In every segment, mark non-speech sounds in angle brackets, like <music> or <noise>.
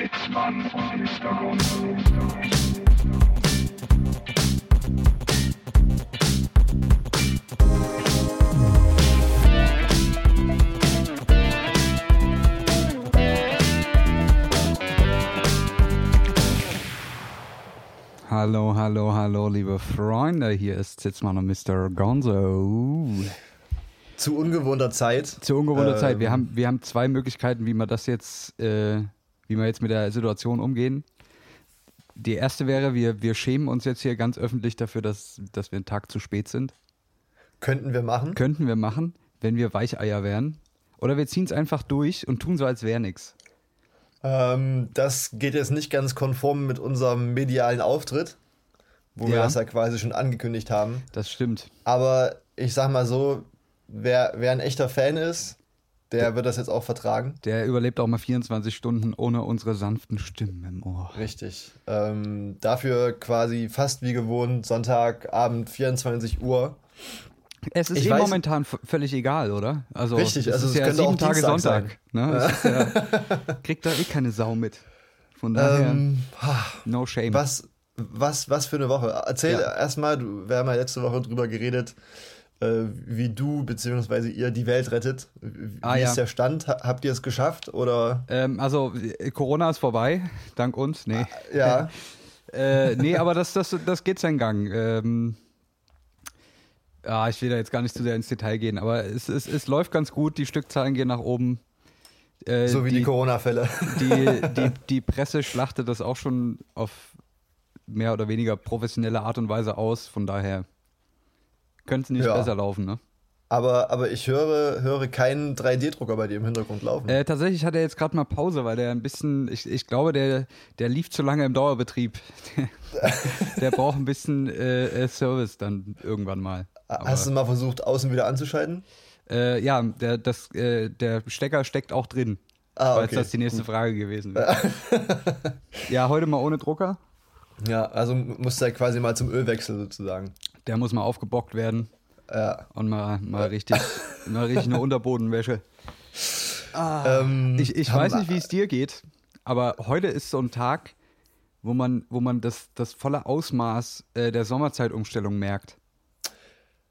Sitzmann und Mr. Gonzo. Hallo, hallo, hallo, liebe Freunde. Hier ist Sitzmann und Mr. Gonzo. Zu ungewohnter Zeit. Zu ungewohnter Ähm, Zeit. Wir haben, wir haben zwei Möglichkeiten, wie wir das jetzt, äh, wie wir jetzt mit der Situation umgehen. Die erste wäre, wir, wir schämen uns jetzt hier ganz öffentlich dafür, dass, dass wir einen Tag zu spät sind. Könnten wir machen. Könnten wir machen, wenn wir Weicheier wären. Oder wir ziehen es einfach durch und tun so, als wäre nichts. Ähm, das geht jetzt nicht ganz konform mit unserem medialen Auftritt, wo wir Ja. das ja quasi schon angekündigt haben. Das stimmt. Aber ich sag mal so, wer, wer ein echter Fan ist, der wird das jetzt auch vertragen. Der überlebt auch mal 24 Stunden ohne unsere sanften Stimmen im Ohr. Richtig. Ähm, dafür quasi fast wie gewohnt, Sonntagabend, 24 Uhr. Es ist Ich eh weiß- momentan völlig egal, oder? Also, Richtig, es also ist es ja könnte auch sieben Tage Dienstag Sonntag. Ne? <laughs> Ist ja, kriegt da eh keine Sau mit. Von daher, Ähm, no shame. was, was, was für eine Woche. Erzähl Ja. erstmal, wir haben ja letzte Woche drüber geredet, äh, wie du bzw. ihr die Welt rettet. Wie Ah, ja. ist der Stand? Ha- Habt ihr es geschafft? Oder Ähm, also, Corona ist vorbei, dank uns. Nee, ja, <laughs> äh, nee aber das, das, das geht seinen Gang. Ähm, ja, ich will da jetzt gar nicht zu sehr ins Detail gehen, aber es, es, es läuft ganz gut, die Stückzahlen gehen nach oben. Äh, so wie die, die, Corona-Fälle. die, <laughs> die, die Presse schlachtet das auch schon auf mehr oder weniger professionelle Art und Weise aus. Von daher könnte es nicht Ja. besser laufen. Ne? Aber, aber ich höre, höre keinen 3D-Drucker bei dir im Hintergrund laufen. Äh, tatsächlich hat er jetzt gerade mal Pause, weil der ein bisschen, ich, ich glaube, der, der lief zu lange im Dauerbetrieb. Der, <laughs> der braucht ein bisschen äh, äh, Service dann irgendwann mal. Aber, Hast du mal versucht, außen wieder anzuschalten? äh, ja, der, das, äh, der Stecker steckt auch drin. Ah, falls okay. das die nächste Frage gewesen wäre. <laughs> ja, heute mal ohne Drucker. Ja, also musst du ja quasi mal zum Ölwechsel sozusagen. Der muss mal aufgebockt werden. Ja. Und mal, mal richtig, mal richtig eine <laughs> Unterbodenwäsche. Ähm, Ich, ich haben- weiß nicht, wie es dir geht, aber heute ist so ein Tag, wo man, wo man das, das volle Ausmaß äh, der Sommerzeitumstellung merkt.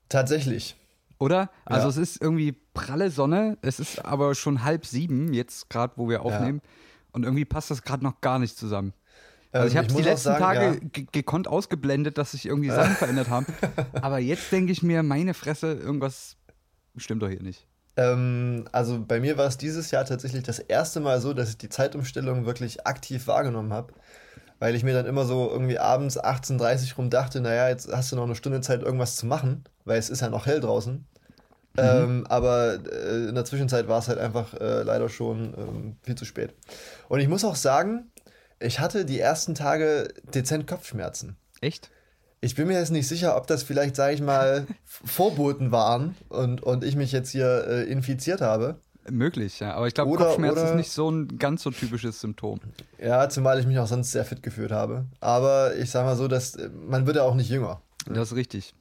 Tatsächlich. Oder? Also Ja. es ist irgendwie pralle Sonne, es ist aber schon halb sieben, jetzt gerade, wo wir aufnehmen. Und irgendwie passt das gerade noch gar nicht zusammen. Also Ähm, ich habe die muss auch letzten sagen, Tage ja. ge- gekonnt ausgeblendet, dass sich irgendwie Sachen <laughs> verändert haben. Aber jetzt denke ich mir, meine Fresse, irgendwas stimmt doch hier nicht. Ähm, also bei mir war es dieses Jahr tatsächlich das erste Mal so, dass ich die Zeitumstellung wirklich aktiv wahrgenommen habe. Weil ich mir dann immer so irgendwie abends 18.30 rum dachte, naja, jetzt hast du noch eine Stunde Zeit, irgendwas zu machen, weil es ist ja noch hell draußen. Ähm, aber äh, in der Zwischenzeit war es halt einfach äh, leider schon ähm, viel zu spät. Und ich muss auch sagen, ich hatte die ersten Tage dezent Kopfschmerzen. Echt? Ich bin mir jetzt nicht sicher, ob das vielleicht, sage ich mal, <laughs> Vorboten waren und, und ich mich jetzt hier äh, infiziert habe. Möglich, ja. Aber ich glaube, Kopfschmerz oder- ist nicht so ein ganz so typisches Symptom. Ja, zumal ich mich auch sonst sehr fit gefühlt habe. Aber ich sag mal so, dass äh, man wird ja auch nicht jünger. Das ist richtig.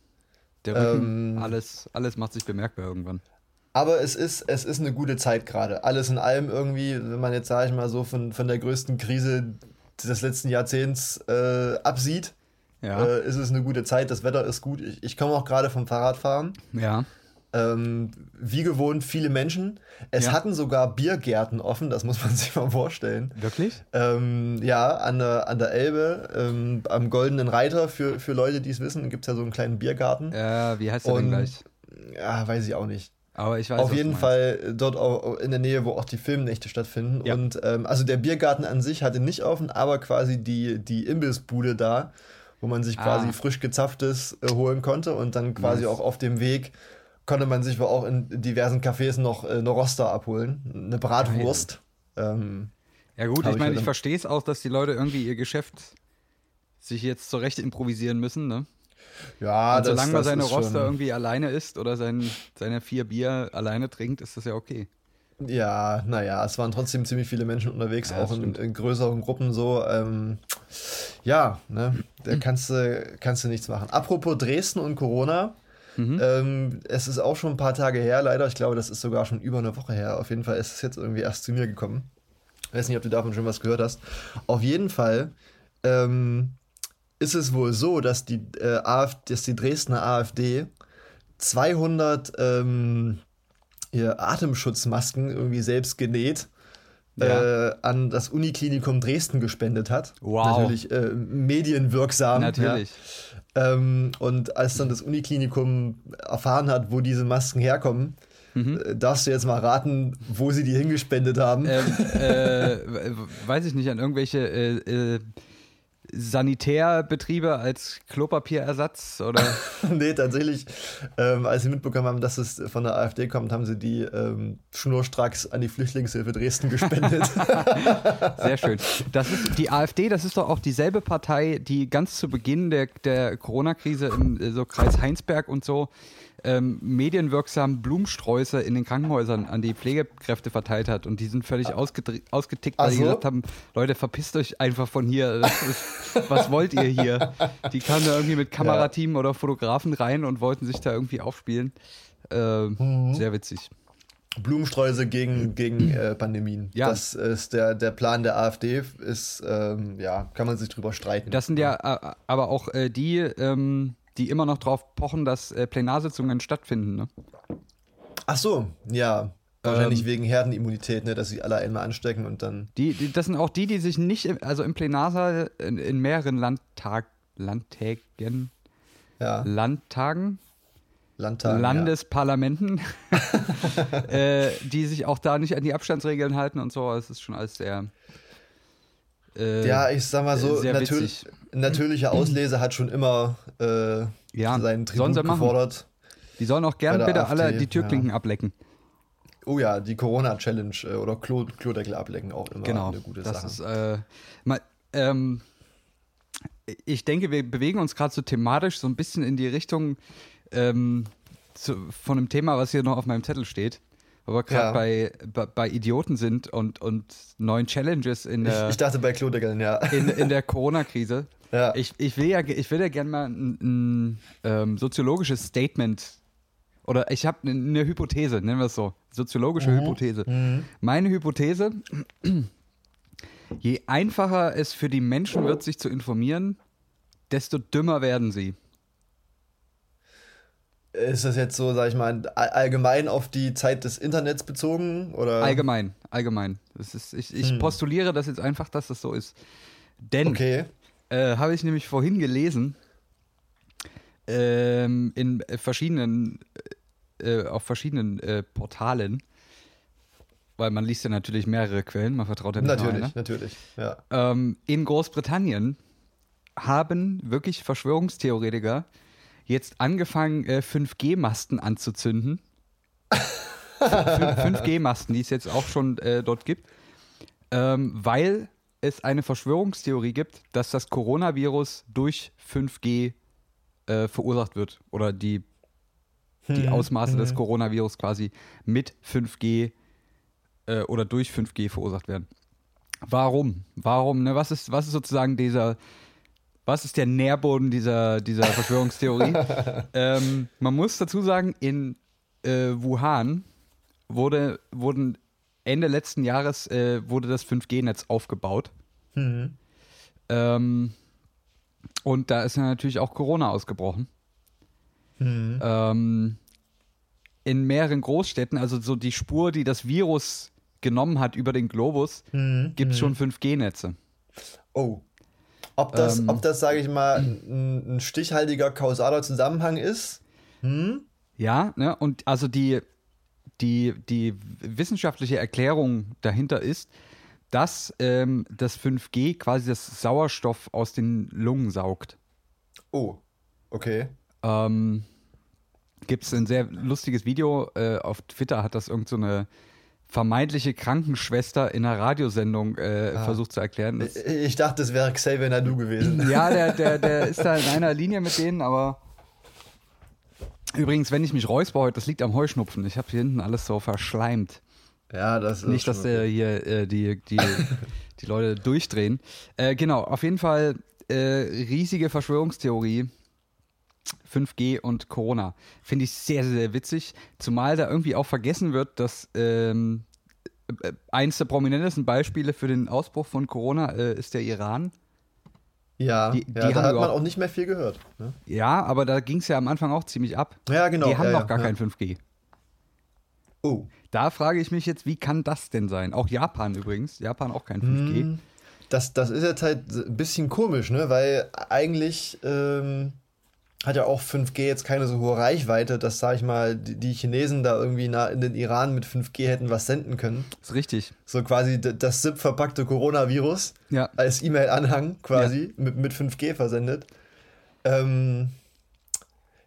Der Rücken, Ähm, alles, alles macht sich bemerkbar irgendwann. Aber es ist, es ist eine gute Zeit gerade. Alles in allem irgendwie, wenn man jetzt, sage ich mal, so von, von der größten Krise des letzten Jahrzehnts äh, absieht, Ja. äh, ist es eine gute Zeit. Das Wetter ist gut. Ich, ich komme auch gerade vom Fahrradfahren. ja. Ähm, wie gewohnt viele Menschen. Es Ja. hatten sogar Biergärten offen, das muss man <laughs> sich mal vorstellen. Wirklich? Ähm, ja, an der, an der Elbe, ähm, am Goldenen Reiter, für, für Leute, die es wissen, gibt es ja so einen kleinen Biergarten. Äh, wie heißt der denn Und- gleich? Ja, weiß ich auch nicht. Aber ich weiß Auf jeden. Fall dort auch in der Nähe, wo auch die Filmnächte stattfinden. Ja. Und ähm, also der Biergarten an sich hatte nicht offen, aber quasi die, die Imbissbude da, wo man sich quasi Ah. frisch gezapftes äh, holen konnte und dann quasi Nice. auch auf dem Weg konnte man sich wohl auch in diversen Cafés noch äh, eine Roster abholen, eine Bratwurst. Ähm, Ja gut, ich ich meine, ich im- verstehe es auch, dass die Leute irgendwie ihr Geschäft sich jetzt zurecht improvisieren müssen, ne? Ja, Und solange man seine Roster irgendwie alleine isst oder sein, seine vier Bier alleine trinkt, ist das ja okay. Ja, naja, es waren trotzdem ziemlich viele Menschen unterwegs, Ja, auch das in, in größeren Gruppen so. Ähm, ja, ne, da Hm. kannst du, kannst du nichts machen. Apropos Dresden und Corona, Mhm. ähm, es ist auch schon ein paar Tage her, leider. Ich glaube, das ist sogar schon über eine Woche her. Auf jeden Fall ist es jetzt irgendwie erst zu mir gekommen. weiß nicht, ob du davon schon was gehört hast. Auf jeden Fall ähm, ist es wohl so, dass die, äh, AfD, dass die Dresdner AfD 200 ähm, ihr Atemschutzmasken irgendwie selbst genäht Ja. äh, an das Uniklinikum Dresden gespendet hat. Wow. Natürlich äh, medienwirksam. Natürlich. Ja. Ähm, und als dann das Uniklinikum erfahren hat, wo diese Masken herkommen, Mhm. äh, darfst du jetzt mal raten, wo sie die hingespendet haben. ähm, äh, weiß ich nicht, an irgendwelche äh, äh, Sanitärbetriebe als Klopapierersatz oder <laughs> nee, tatsächlich, ähm, als sie mitbekommen haben, dass es von der AfD kommt, haben sie die ähm, schnurstracks an die Flüchtlingshilfe Dresden gespendet. <laughs> sehr schön. Das ist die AfD, das ist doch auch dieselbe Partei, die ganz zu Beginn der, der Corona-Krise im äh, so Kreis Heinsberg und so ähm, medienwirksam Blumensträuße in den Krankenhäusern an die Pflegekräfte verteilt hat und die sind völlig ausgetickt, weil Ach die gesagt haben, Leute, verpisst euch einfach von hier. Ist, was wollt ihr hier? Die kamen da irgendwie mit Kamerateam oder Fotografen rein und wollten sich da irgendwie aufspielen. Ähm, Mhm. Sehr witzig. Blumensträuße gegen, gegen äh, Pandemien. Ja. Das ist der, der Plan der AfD, ist, ähm, ja, kann man sich drüber streiten. Das sind ja äh, aber auch äh, die, ähm, die immer noch drauf pochen, dass äh, Plenarsitzungen stattfinden. Ne? Ach so, ja. Wahrscheinlich Ähm. wegen Herdenimmunität, ne, dass sie alle einmal anstecken und dann. Die, die, das sind auch die, die sich nicht, im, also im Plenarsaal in, in mehreren Landtag, Landtägen, Ja, Landtagen, Landtag. Landesparlamenten, <laughs> äh, die sich auch da nicht an die Abstandsregeln halten und so. Es ist schon alles sehr. Äh, Ja. ich sag mal so, natürlich, witzig. natürliche Auslese hat schon immer äh, Ja, seinen Tribut gefordert. Die sollen auch Bei gern der bitte AfD, alle die Türklinken ja. ablecken. Oh ja, die Corona-Challenge äh, oder Klo Klodeckel ablecken auch immer Genau. eine gute das Sache. ist, äh, mal, ähm, ich denke, wir bewegen uns gerade so thematisch so ein bisschen in die Richtung ähm, zu, von einem Thema, was hier noch auf meinem Zettel steht. Wir gerade Ja. bei, bei, bei Idioten sind und, und neuen Challenges in ich, der, ich dachte bei Klodeckeln, ja. in, in der <laughs> Corona-Krise. ja. Ich, ich will ja, ich will ja gerne mal ein, ein ähm, soziologisches Statement oder ich habe eine Hypothese, nennen wir es so, soziologische Hypothese. Meine Hypothese: Je einfacher es für die Menschen wird, sich zu informieren, desto dümmer werden sie. Ist das jetzt so, sag ich mal, all- allgemein auf die Zeit des Internets bezogen? Oder? Allgemein, allgemein. Das ist, ich ich postuliere das jetzt einfach, dass das so ist. Denn Okay. äh, habe ich nämlich vorhin gelesen, ähm, in verschiedenen, äh, auf verschiedenen äh, Portalen, weil man liest ja natürlich mehrere Quellen, man vertraut ja nicht Natürlich, einer. natürlich. Ja. Ähm, in Großbritannien haben wirklich Verschwörungstheoretiker jetzt angefangen, äh, 5G-Masten anzuzünden. 5G-Masten, die es jetzt auch schon äh, dort gibt, ähm, weil es eine Verschwörungstheorie gibt, dass das Coronavirus durch 5G äh, verursacht wird oder die, die Ausmaße des Coronavirus quasi mit 5G äh, oder durch 5G verursacht werden. Warum? Warum? Ne? Was, ist, was ist sozusagen dieser, was ist der Nährboden dieser, dieser <laughs> Verschwörungstheorie? ähm, man muss dazu sagen, in äh, Wuhan wurde, wurden Ende letzten Jahres äh, wurde das 5G-Netz aufgebaut. Mhm. Ähm, und da ist ja natürlich auch Corona ausgebrochen. Mhm. Ähm, in mehreren Großstädten, also so die Spur, die das Virus genommen hat über den Globus, Mhm. gibt es schon 5G-Netze. Oh. Ob das, Ähm. ob das, sage ich mal, ein, ein stichhaltiger kausaler Zusammenhang ist? Hm? Ja, ne? Und also die, die, die wissenschaftliche Erklärung dahinter ist, dass ähm, das 5G quasi das Sauerstoff aus den Lungen saugt. Oh. Okay. Ähm, Gibt es ein sehr lustiges Video, äh, auf Twitter hat das irgend so eine vermeintliche Krankenschwester in einer Radiosendung äh, versucht zu erklären. Das, Ich dachte, es wäre Xavier Nadu gewesen. <laughs> ja, der, der, <laughs> der ist da in einer Linie mit denen, aber übrigens, wenn ich mich räusper heute, das liegt am Heuschnupfen. Ich habe hier hinten alles so verschleimt. Ja, das ist Nicht, dass äh, hier äh, die, die, <laughs> die Leute durchdrehen. Äh, genau, auf jeden Fall äh, riesige Verschwörungstheorie. 5G und Corona. Finde ich sehr, sehr witzig. Zumal da irgendwie auch vergessen wird, dass ähm, äh, eins der prominentesten Beispiele für den Ausbruch von Corona äh, ist der Iran. Ja, Die- ja die da haben hat man auch nicht mehr viel gehört. Ne? Ja, aber da ging es ja am Anfang auch ziemlich ab. Ja, genau. Die haben ja, noch ja, gar ja. kein 5G. Oh. Da frage ich mich jetzt, wie kann das denn sein? Auch Japan übrigens. Japan auch kein 5G. Hm, Das, das ist jetzt halt ein bisschen komisch, ne? Weil eigentlich ähm, hat ja auch 5G jetzt keine so hohe Reichweite, dass, sag ich mal, die, die Chinesen da irgendwie in den Iran mit 5G hätten was senden können. Ist richtig. So quasi das SIP-verpackte Coronavirus Ja. als E-Mail-Anhang quasi mit, mit 5G versendet. Ähm,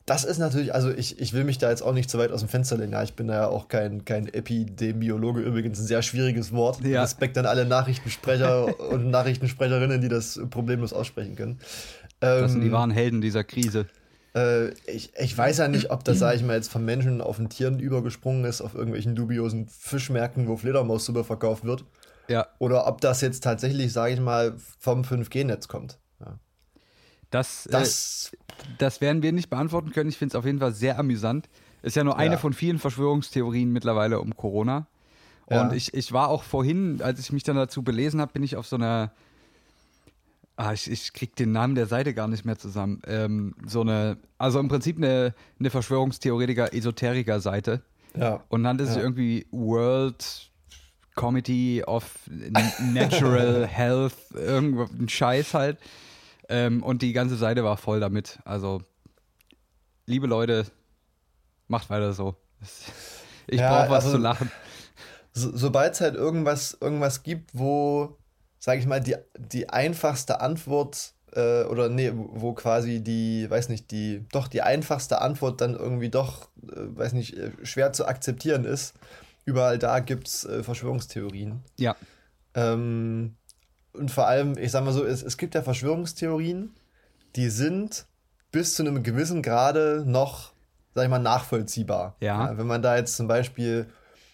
das ist natürlich, also ich, ich will mich da jetzt auch nicht zu weit aus dem Fenster lehnen. Ja, ich bin da ja auch kein, kein Epidemiologe, übrigens ein sehr schwieriges Wort. Ja. Respekt an alle Nachrichtensprecher <laughs> und Nachrichtensprecherinnen, die das problemlos aussprechen können. Das sind die Ähm, wahren Helden dieser Krise. Äh, ich, ich weiß ja nicht, ob das, sage ich mal, jetzt von Menschen auf den Tieren übergesprungen ist, auf irgendwelchen dubiosen Fischmärkten, wo Fledermaussuppe verkauft wird. Ja. Oder ob das jetzt tatsächlich, sage ich mal, vom 5G-Netz kommt. Ja. Das, äh, Das, das werden wir nicht beantworten können. Ich finde es auf jeden Fall sehr amüsant. Ist ja nur eine Ja. von vielen Verschwörungstheorien mittlerweile um Corona. Und Ja. ich, ich war auch vorhin, als ich mich dann dazu belesen habe, bin ich auf so einer. Ah, ich, ich krieg den Namen der Seite gar nicht mehr zusammen. Ähm, so eine, also im Prinzip eine, eine Verschwörungstheoretiker-Esoteriker-Seite. ja. Und nannte sich Ja. irgendwie World Committee of Natural <laughs> Health, irgendwo ein Scheiß halt. Ähm, und die ganze Seite war voll damit. Also, liebe Leute, macht weiter so. Ich Ja, brauche was also- zu lachen. So, Sobald es halt irgendwas, irgendwas gibt, wo, sage ich mal, die, die einfachste Antwort äh, oder nee, wo quasi die, weiß nicht, die, doch die einfachste Antwort dann irgendwie doch, äh, weiß nicht, äh, schwer zu akzeptieren ist, überall da gibt es äh, Verschwörungstheorien. Ja, Ähm, und vor allem, ich sag mal so, es, es gibt ja Verschwörungstheorien, die sind bis zu einem gewissen Grade noch, sag ich mal, nachvollziehbar. Ja. wenn man da jetzt zum Beispiel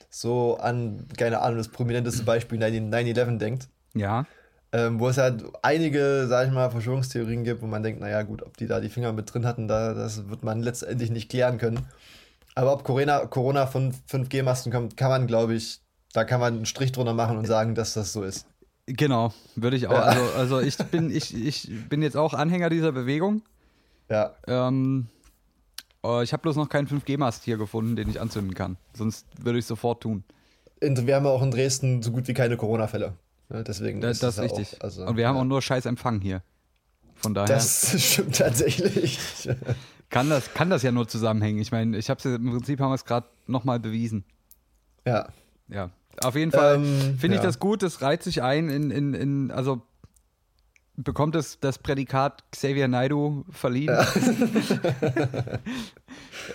so an, keine Ahnung, das prominenteste Beispiel 9-11 denkt, ja, ähm, wo es halt einige, sag ich mal, Verschwörungstheorien gibt, wo man denkt, naja, gut, ob die da die Finger mit drin hatten, da, das wird man letztendlich nicht klären können. Aber ob Corona, Corona von 5G-Masten kommt, kann man, glaube ich, da kann man einen Strich drunter machen und sagen, dass das so ist. genau, würde ich auch. Ja. Also, also ich, bin, ich, ich bin jetzt auch Anhänger dieser Bewegung. Ja. Ähm, äh, ich habe bloß noch keinen 5G-Mast hier gefunden, den ich anzünden kann. Sonst würde ich sofort tun. Und wir haben ja auch in Dresden so gut wie keine Corona-Fälle. Ne, deswegen Das, ist das ist ja richtig. Auch, also, Und wir haben ja. auch nur scheiß Empfang hier. Von daher Das <laughs> stimmt tatsächlich. <laughs> kann, das, kann das ja nur zusammenhängen. Ich meine, ich habe es im Prinzip haben wir es gerade nochmal bewiesen. ja. Ja, auf jeden Fall Ähm, finde ich ja. das gut. Es reiht sich ein in, in, in also bekommt es das Prädikat Xavier Naidu verliehen. <laughs>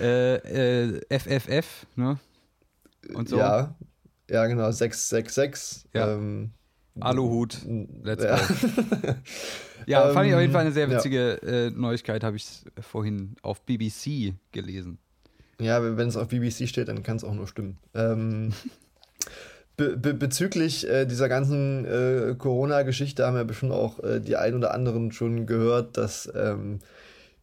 äh, äh, FFF, ne? Und so. Ja. Ja, genau. 666. Ja. Ähm, Aluhut. Let's ja. go. <laughs> Ja, fand ich auf jeden Ähm, Fall eine sehr ja. witzige äh, Neuigkeit, habe ich vorhin auf BBC gelesen. Ja, wenn es auf BBC steht, dann kann es auch nur stimmen. Ähm, <laughs> be be bezüglich äh, dieser ganzen äh, Corona-Geschichte haben wir bestimmt auch äh, die ein oder anderen schon gehört, dass ähm,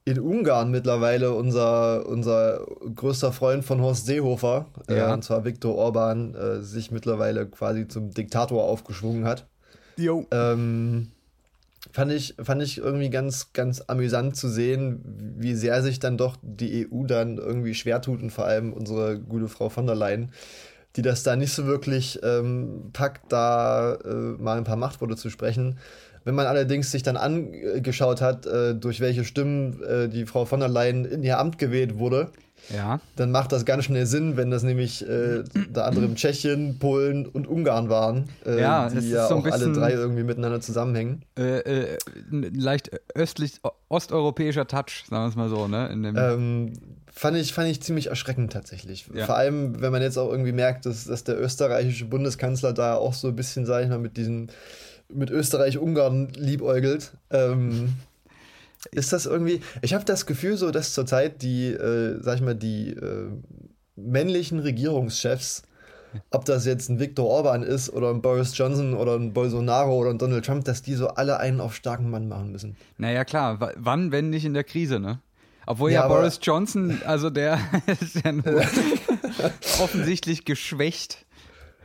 in Ungarn mittlerweile unser, unser größter Freund von Horst Seehofer, äh, Ja. und zwar Viktor Orban, äh, sich mittlerweile quasi zum Diktator aufgeschwungen hat. Jo. Ähm, fand, ich, fand ich irgendwie ganz, ganz amüsant zu sehen, wie sehr sich dann doch die EU dann irgendwie schwer tut und vor allem unsere gute Frau von der Leyen, die das da nicht so wirklich ähm, packt, da äh, mal ein paar Machtworte zu sprechen. Wenn man allerdings sich dann angeschaut hat, äh, durch welche Stimmen äh, die Frau von der Leyen in ihr Amt gewählt wurde, Ja. dann macht das ganz schnell Sinn, wenn das nämlich äh, da anderem Tschechien, Polen und Ungarn waren, äh, Ja, die ist ja so auch alle bisschen- drei irgendwie miteinander zusammenhängen. Äh, äh, ein leicht östlich, osteuropäischer Touch, sagen wir es mal so, ne? Ähm, fand, ich, fand ich ziemlich erschreckend tatsächlich. Ja. Vor allem, wenn man jetzt auch irgendwie merkt, dass, dass der österreichische Bundeskanzler da auch so ein bisschen, sag ich mal, mit diesem mit Österreich-Ungarn liebäugelt. Ähm, ist das irgendwie. Ich habe das Gefühl, so dass zurzeit die, äh, sag ich mal, die äh, männlichen Regierungschefs, ob das jetzt ein Viktor Orban ist oder ein Boris Johnson oder ein Bolsonaro oder ein Donald Trump, dass die so alle einen auf starken Mann machen müssen. naja, klar, wa- wann, wenn nicht in der Krise, ne? Obwohl ja, Ja, Boris Johnson, also der <laughs> ist ja nur <laughs> offensichtlich geschwächt.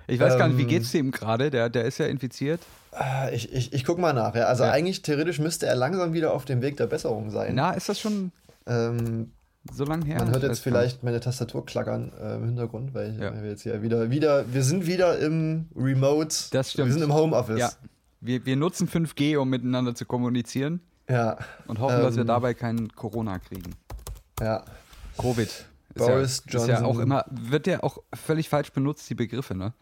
Ich weiß gar nicht, wie Ähm, geht's ihm gerade? Der, der ist ja infiziert. Ah, Ich, ich, ich guck mal nach. Ja. Also Ja. eigentlich theoretisch müsste er langsam wieder auf dem Weg der Besserung sein. Na, ist das schon Ähm, so lange her? man hört jetzt vielleicht meine Tastatur klackern äh, im Hintergrund, weil, Ja. weil wir jetzt hier wieder, wieder, wir sind wieder im Remote. Das stimmt. Wir sind im Homeoffice. Ja. Wir, wir nutzen 5G, um miteinander zu kommunizieren Ja. und hoffen, dass wir Ähm, dabei keinen Corona kriegen. ja. Covid. Boris ja, Ist ja Johnson. auch immer, wird ja auch völlig falsch benutzt, die Begriffe, ne?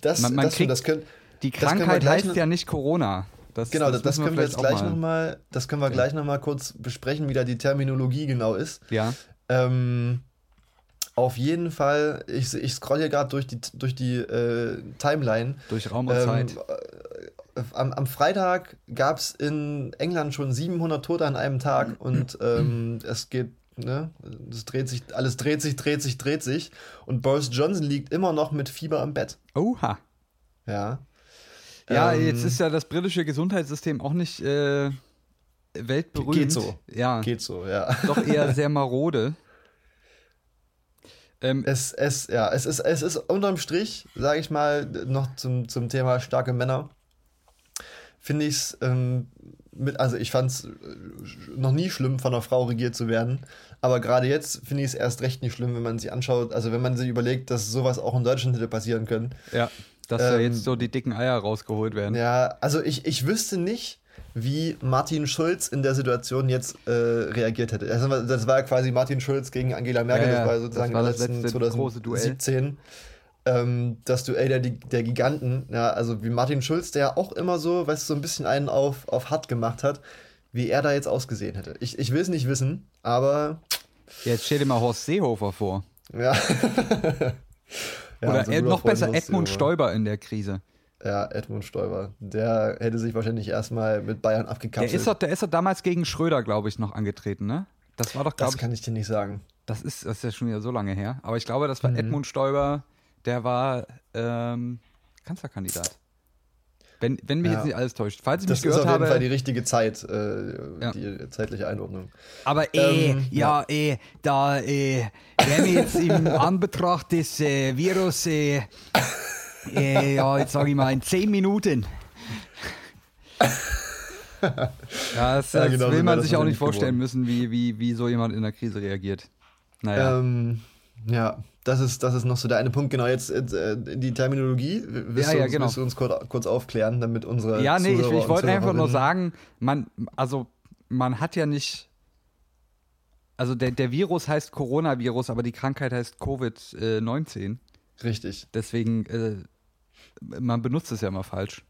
Das, Man- man das, kriegt- das können, Die wir Krankheit heißt noch- ja nicht Corona. Das, genau, das, das können wir jetzt vielleicht gleich nochmal, das können wir gleich noch mal kurz besprechen, wie da die Terminologie genau ist. Ja, Ähm, auf jeden Fall, ich, ich scroll hier gerade durch die, durch die äh, Timeline. durch Raum und Ähm, Zeit. äh, am, am Freitag gab es in England schon 700 Tote an einem Tag und ähm, es geht, ne, es dreht sich, alles dreht sich, dreht sich, dreht sich und Boris Johnson liegt immer noch mit Fieber am Bett. Oha. Ja. Ja, Ähm, jetzt ist ja das britische Gesundheitssystem auch nicht äh, weltberühmt. Geht so. Ja, Geht so, ja. doch eher sehr marode. Ähm, Es, es, ja, es ist, es ist unterm Strich, sage ich mal, noch zum, zum Thema starke Männer, finde ich es, ähm, mit, also ich fand es noch nie schlimm, von einer Frau regiert zu werden, aber gerade jetzt finde ich es erst recht nicht schlimm, wenn man sich anschaut, also wenn man sich überlegt, dass sowas auch in Deutschland hätte passieren können. ja, dass da ähm, jetzt so die dicken Eier rausgeholt werden. Ja, also ich, ich wüsste nicht, wie Martin Schulz in der Situation jetzt äh, reagiert hätte. Das war, das war ja quasi Martin Schulz gegen Angela Merkel, Ja, ja, das war das sozusagen war im das letzten letzte große Duell. 2017. Ähm, das Duell der, der Giganten, ja, also wie Martin Schulz, der auch immer so, weißt du, so ein bisschen einen auf, auf hart gemacht hat, wie er da jetzt ausgesehen hätte. Ich, ich will es nicht wissen, aber Jetzt stell dir mal Horst Seehofer vor. ja. Ja, Oder guter noch besser Edmund. Stoiber in der Krise. Ja, Edmund Stoiber. Der hätte sich wahrscheinlich erstmal mit Bayern Der abgekapselt. ist, doch, der ist doch damals gegen Schröder, glaube ich, noch angetreten, ne? Das war doch, glaube das ich, kann ich dir nicht sagen. das ist, das ist ja schon wieder so lange her. Aber ich glaube, das war Mhm. Edmund Stoiber, der war ähm, Kanzlerkandidat. Wenn, wenn mich Ja. jetzt nicht alles täuscht. Falls ich Das mich ist gehört auf jeden Fall die richtige Zeit, äh, Ja. die zeitliche Einordnung. Aber äh, Ähm, ja, äh, da äh, werden wir jetzt im <laughs> Anbetracht des äh, Virus, äh, äh, ja, jetzt sage ich mal, in 10 Minuten. <laughs> Ja, das, Ja, das genau will man das sich auch nicht vorstellen geworden. müssen, wie, wie, wie so jemand in der Krise reagiert. Naja. Ähm, ja, das ist, das ist noch so der eine Punkt. Genau, jetzt äh, die Terminologie. Willst, Ja, du, ja, uns, genau. willst du uns kurz, kurz aufklären, damit unsere. Ja, nee, ich, Zuhörer ich und wollte einfach nur sagen, man, also man hat ja nicht, also der, der Virus heißt Coronavirus, aber die Krankheit heißt Covid-19. Richtig. Deswegen, äh, man benutzt es ja immer falsch.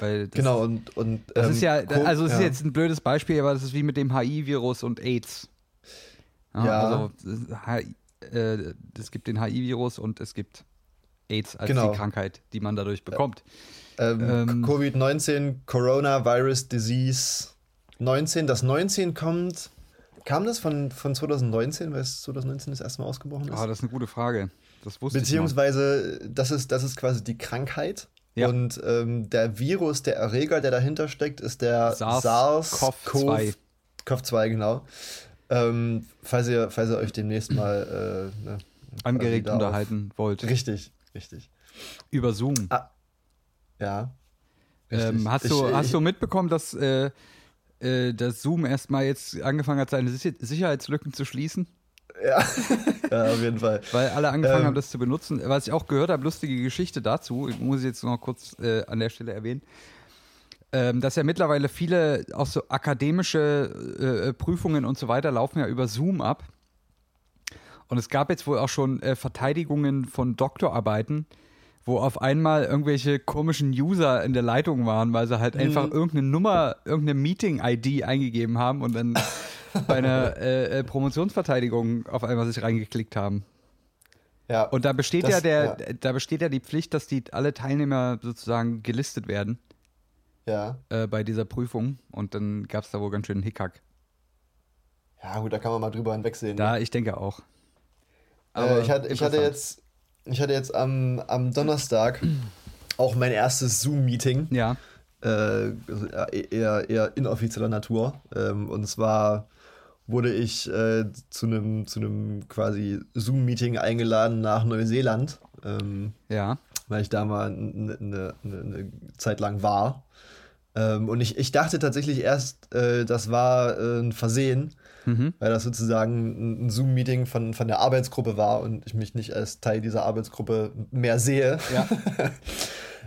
Weil das, Genau, und. und Das ähm, ist ja, also es ist ja. jetzt ein blödes Beispiel, aber das ist wie mit dem HIV-Virus und AIDS. Ja. Also äh, es gibt den HIV-Virus und es gibt AIDS als Genau. die Krankheit, die man dadurch bekommt. Ähm, ähm, Covid-19, Coronavirus Disease 19. Das 19 kommt. Kam das von, von 2019, weil es 2019 das erste Mal ausgebrochen ist? Ah, das ist eine gute Frage. Das wusste Beziehungsweise, das ist, das ist quasi die Krankheit. Ja. Und ähm, der Virus, der Erreger, der dahinter steckt, ist der SARS-CoV-2. SARS-CoV-2, genau. Ähm, falls, ihr, falls ihr euch demnächst mal äh, ne, angeregt unterhalten wollt. Auf, richtig, richtig. Über Zoom. Ah, ja. Ähm, hast, Ich- du, ich, hast du mitbekommen, dass, äh, äh, dass Zoom erstmal jetzt angefangen hat, seine Sicher Sicherheitslücken zu schließen? Ja. <laughs> ja, auf jeden Fall. Weil alle angefangen Ähm. haben, das zu benutzen. Was ich auch gehört habe, lustige Geschichte dazu, ich muss jetzt noch kurz äh, an der Stelle erwähnen, ähm, dass ja mittlerweile viele auch so akademische äh, Prüfungen und so weiter laufen ja über Zoom ab. Und es gab jetzt wohl auch schon äh, Verteidigungen von Doktorarbeiten, wo auf einmal irgendwelche komischen User in der Leitung waren, weil sie halt einfach irgendeine Nummer, irgendeine Meeting-ID eingegeben haben und dann <laughs> bei einer äh, äh, Promotionsverteidigung auf einmal sich reingeklickt haben. Ja. Und da besteht Das- ja der, ja. da besteht ja die Pflicht, dass die alle Teilnehmer sozusagen gelistet werden ja. äh, bei dieser Prüfung. Und dann gab es da wohl ganz schön einen Hickhack. Ja, gut, da kann man mal drüber hinwegsehen. Da, ne? ich denke auch. äh, ich, hatte, ich, hatte jetzt, ich hatte jetzt am, am Donnerstag <clears throat> auch mein erstes Zoom-Meeting. Ja, äh, also eher, eher inoffizieller Natur. Ähm, und zwar wurde ich äh, zu einem zu einem quasi Zoom-Meeting eingeladen nach Neuseeland. Ähm, ja. weil ich da mal eine, eine, eine Zeit lang war. Ähm, und ich, ich dachte tatsächlich erst, äh, das war äh, ein Versehen, Mhm. weil das sozusagen ein- Zoom-Meeting von, von der Arbeitsgruppe war und ich mich nicht als Teil dieser Arbeitsgruppe mehr sehe. Ja. <laughs>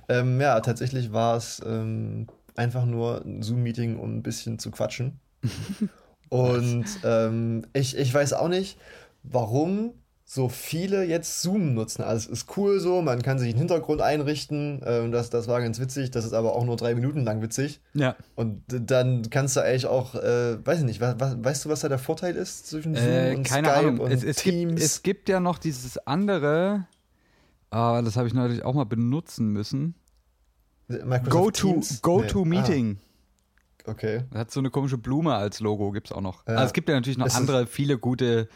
ähm, ja, tatsächlich war es ähm, einfach nur ein Zoom-Meeting, um ein bisschen zu quatschen. <laughs> und ähm, ich, ich weiß auch nicht, warum so viele jetzt Zoom nutzen. Also es ist cool so, man kann sich einen Hintergrund einrichten. Ähm, das, das war ganz witzig, das ist aber auch nur drei Minuten lang witzig. Ja. Und dann kannst du eigentlich auch, äh, weiß ich nicht, wa- wa- weißt du, was da der Vorteil ist zwischen Zoom Äh, und keine Skype Ahnung. und Es, es, gibt, Teams? es gibt ja noch dieses andere, ah, das habe ich neulich auch mal benutzen müssen. Microsoft Go to, Teams? Go Nee. to Meeting. Ah, okay. Hat so eine komische Blume als Logo, gibt es auch noch. Ja. Also es gibt ja natürlich noch Es andere, viele gute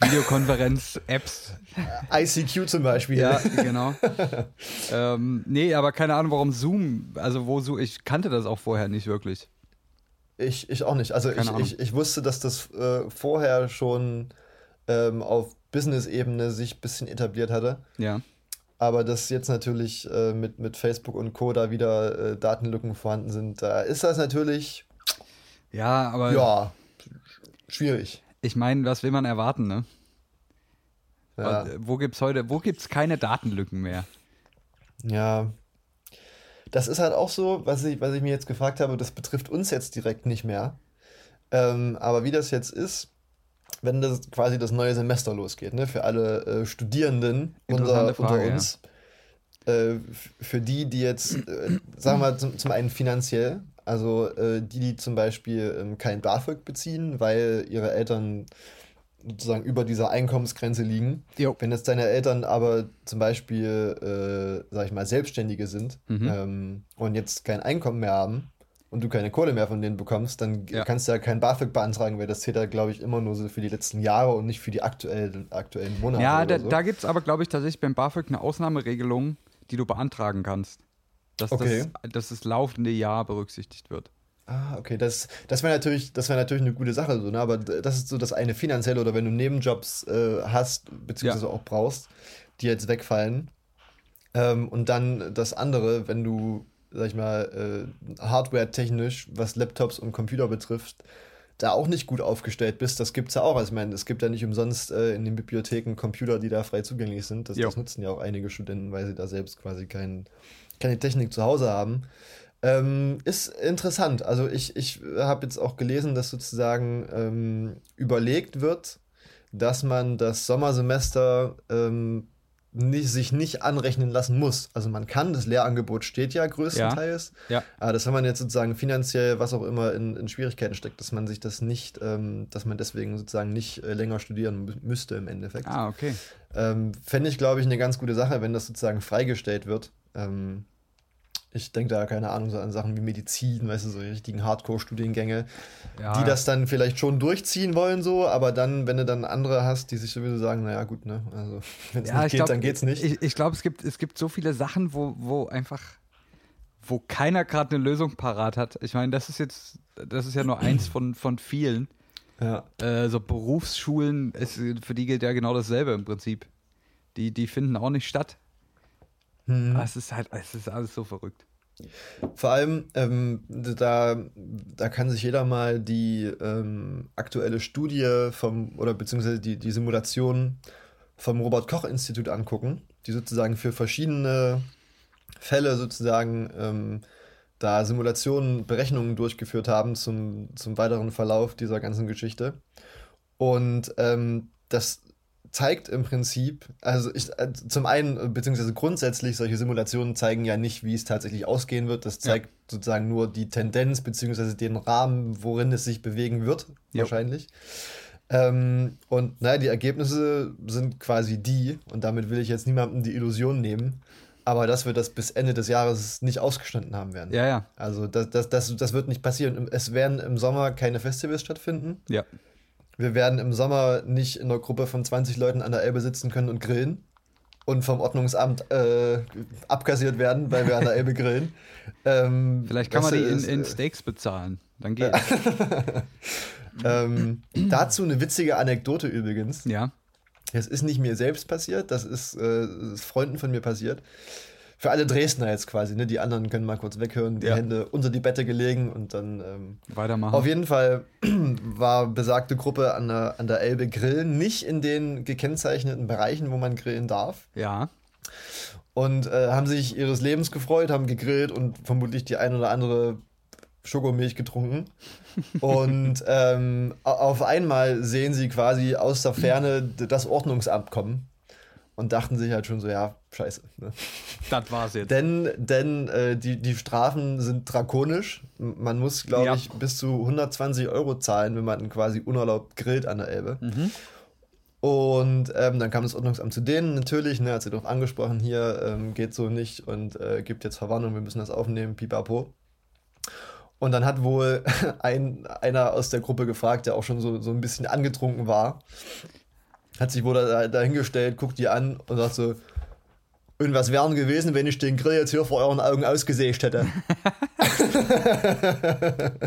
Videokonferenz-Apps. <laughs> ICQ zum Beispiel. ja, genau. ähm, nee, aber keine Ahnung, warum Zoom, also wo so, ich kannte das auch vorher nicht wirklich. Ich, ich auch nicht. Also ich, ich, ich wusste, dass das äh, vorher schon ähm, auf Business-Ebene sich ein bisschen etabliert hatte. Ja. Aber dass jetzt natürlich äh, mit, mit Facebook und Co. da wieder äh, Datenlücken vorhanden sind, da ist das natürlich, Ja, aber ja, schwierig. ich meine, was will man erwarten, ne? Ja. Und, äh, Wo gibt's heute, wo gibt's keine Datenlücken mehr? Ja. Das ist halt auch so, was ich, was ich mir jetzt gefragt habe, das betrifft uns jetzt direkt nicht mehr. Ähm, aber wie das jetzt ist, wenn das quasi das neue Semester losgeht, ne, für alle äh, Studierenden unter, Frage, unter uns, äh, f- für die, die jetzt, äh, sagen wir mal, zum, zum einen finanziell, also äh, die, die zum Beispiel ähm, kein BAföG beziehen, weil ihre Eltern sozusagen über dieser Einkommensgrenze liegen. Jo. Wenn jetzt deine Eltern aber zum Beispiel, äh, sag ich mal, Selbstständige sind Mhm. ähm, und jetzt kein Einkommen mehr haben und du keine Kohle mehr von denen bekommst, dann Ja. kannst du ja kein BAföG beantragen, weil das zählt ja, glaube ich, immer nur so für die letzten Jahre und nicht für die aktuellen, aktuellen Monate. Ja, da, so. da gibt es aber, glaube ich, tatsächlich beim BAföG eine Ausnahmeregelung, die du beantragen kannst. Dass, Okay. das, dass das laufende Jahr berücksichtigt wird. Ah, okay, das, das wäre natürlich, das wäre natürlich eine gute Sache, so, ne? aber das ist so das eine finanzielle oder wenn du Nebenjobs äh, hast, beziehungsweise auch brauchst, die jetzt wegfallen. Ähm, und dann das andere, wenn du, sag ich mal, äh, hardware-technisch, was Laptops und Computer betrifft, da auch nicht gut aufgestellt bist, das gibt's ja auch. Also ich meine, es gibt ja nicht umsonst äh, in den Bibliotheken Computer, die da frei zugänglich sind. Das, das nutzen ja auch einige Studenten, weil sie da selbst quasi kein, keine Technik zu Hause haben. Ähm, ist interessant. Also ich, ich habe jetzt auch gelesen, dass sozusagen ähm, überlegt wird, dass man das Sommersemester ähm, nicht, sich nicht anrechnen lassen muss. Also man kann, das Lehrangebot steht ja größtenteils, Ja. aber dass wenn man jetzt sozusagen finanziell, was auch immer, in, in Schwierigkeiten steckt, dass man sich das nicht, ähm, dass man deswegen sozusagen nicht äh, länger studieren mü- müsste im Endeffekt. Ah, okay. Ähm, Fände ich, glaube ich, eine ganz gute Sache, wenn das sozusagen freigestellt wird. Ähm, ich denke da, keine Ahnung, so an Sachen wie Medizin, weißt du, so richtigen Hardcore-Studiengänge, Ja, die das dann vielleicht schon durchziehen wollen, so, aber dann, wenn du dann andere hast, die sich sowieso sagen, naja, gut, ne, also <laughs> wenn es ja, nicht ich geht, glaub, dann geht's nicht. Ich, ich glaube, es gibt, es gibt so viele Sachen, wo, wo einfach, wo keiner gerade eine Lösung parat hat. Ich meine, das ist jetzt, das ist ja nur eins von, von vielen. ja. Äh, so Berufsschulen, es, für die gilt ja genau dasselbe im Prinzip. Die, die finden auch nicht statt. Hm. Es ist halt, es ist alles so verrückt. Vor allem, ähm, da, da kann sich jeder mal die ähm, aktuelle Studie vom, oder beziehungsweise die, die Simulation vom Robert-Koch-Institut angucken, die sozusagen für verschiedene Fälle sozusagen ähm, da Simulationen, Berechnungen durchgeführt haben zum, zum weiteren Verlauf dieser ganzen Geschichte. Und ähm, das zeigt im Prinzip, also ich, äh, zum einen, äh, beziehungsweise grundsätzlich, solche Simulationen zeigen ja nicht, wie es tatsächlich ausgehen wird. Das zeigt sozusagen nur die Tendenz, beziehungsweise den Rahmen, worin es sich bewegen wird, Jo. wahrscheinlich. Ähm, und naja, die Ergebnisse sind quasi die, und damit will ich jetzt niemandem die Illusion nehmen, aber dass wir das bis Ende des Jahres nicht ausgestanden haben werden. Ja, ja, Also das, das, das, das wird nicht passieren. Es werden im Sommer keine Festivals stattfinden. ja. Wir werden im Sommer nicht in einer Gruppe von 20 Leuten an der Elbe sitzen können und grillen und vom Ordnungsamt äh, abkassiert werden, weil wir an der Elbe grillen. <laughs> Ähm, Vielleicht kann man die in, in ist, Steaks bezahlen. Dann geht's. <laughs> ähm, dazu eine witzige Anekdote übrigens. Ja. Das ist nicht mir selbst passiert, das ist, äh, das ist Freunden von mir passiert. Für alle Dresdner jetzt quasi, ne? Die anderen können mal kurz weghören, die Ja. Hände unter die Bette gelegen und dann ähm, Weitermachen. auf jeden Fall <clears throat> war besagte Gruppe an der, an der Elbe grillen, nicht in den gekennzeichneten Bereichen, wo man grillen darf. ja. Und äh, haben sich ihres Lebens gefreut, haben gegrillt und vermutlich die ein oder andere Schokomilch getrunken. <laughs> Und ähm, au- auf einmal sehen sie quasi aus der Ferne das Ordnungsamt kommen und dachten sich halt schon so, ja, scheiße. Ne? Das war's jetzt. Denn, denn äh, die, die Strafen sind drakonisch. Man muss, glaube Ja. ich, bis zu 120 Euro zahlen, wenn man quasi unerlaubt grillt an der Elbe. Mhm. Und ähm, dann kam das Ordnungsamt zu denen natürlich, ne, hat sie darauf angesprochen, hier ähm, geht so nicht und äh, gibt jetzt Verwarnung, wir müssen das aufnehmen, pipapo. Und dann hat wohl <laughs> ein, einer aus der Gruppe gefragt, der auch schon so, so ein bisschen angetrunken war, hat sich wohl da, dahingestellt, guckt die an und sagt so, und was wären gewesen, wenn ich den Grill jetzt hier vor euren Augen ausgesägt hätte? <laughs>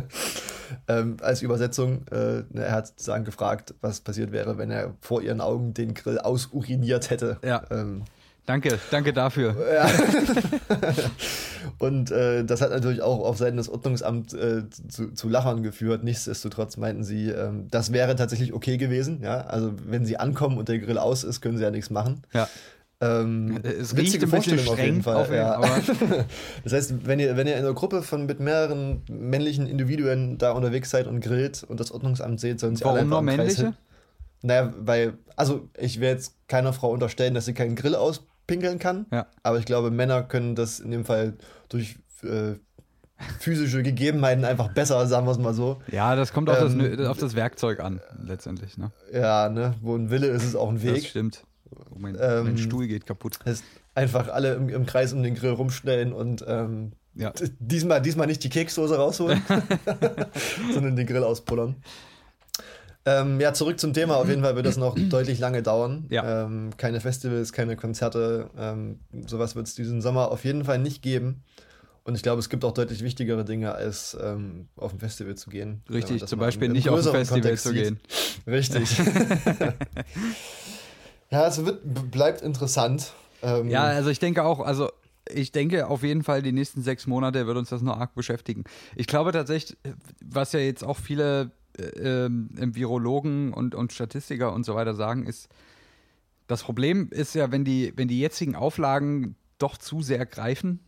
ähm, als Übersetzung, äh, er hat sozusagen gefragt, was passiert wäre, wenn er vor ihren Augen den Grill ausuriniert hätte. Ja. Ähm, Danke, danke dafür. ja. <laughs> Und äh, das hat natürlich auch auf Seiten des Ordnungsamts äh, zu, zu Lachern geführt. Nichtsdestotrotz meinten sie, ähm, das wäre tatsächlich okay gewesen. Ja? Also wenn sie ankommen und der Grill aus ist, können sie ja nichts machen. Ja. Ähm, Es witzige riecht ein bisschen Vorstellung auf jeden streng, Fall. auf jeden- ja. <laughs> das heißt, wenn ihr, wenn ihr in einer Gruppe von mit mehreren männlichen Individuen da unterwegs seid und grillt und das Ordnungsamt seht, sollen sie alle Warum einfach nur männliche? Naja, weil, also ich will jetzt keiner Frau unterstellen, dass sie keinen Grill auspinkeln kann, Ja. aber ich glaube, Männer können das in dem Fall durch äh, physische Gegebenheiten einfach besser, sagen wir es mal so. Ja, das kommt auf, das, Ähm, auf das Werkzeug an, letztendlich. Ne? Ja, ne, wo ein Wille ist, ist auch ein Das Weg. stimmt. Oh, mein, Ähm, mein Stuhl geht kaputt. Einfach alle im, im Kreis um den Grill rumstellen und ähm, Ja. diesmal, diesmal nicht die Keksdose rausholen, <laughs> <laughs> sondern den Grill auspullern. Ähm, ja, zurück zum Thema. Auf jeden Fall wird das noch deutlich lange dauern. Ja. Ähm, keine Festivals, keine Konzerte. Ähm, sowas wird es diesen Sommer auf jeden Fall nicht geben. Und ich glaube, es gibt auch deutlich wichtigere Dinge, als ähm, auf ein Festival zu gehen. Richtig, zum Beispiel nicht auf ein Festival Kontext zu sieht. gehen. Richtig. <laughs> ja, es wird, bleibt interessant. Ähm, Ja, also ich denke auch, also ich denke auf jeden Fall, die nächsten sechs Monate wird uns das noch arg beschäftigen. Ich glaube tatsächlich, was ja jetzt auch viele äh, ähm, Virologen und, und Statistiker und so weiter sagen, ist, das Problem ist ja, wenn die, wenn die jetzigen Auflagen doch zu sehr greifen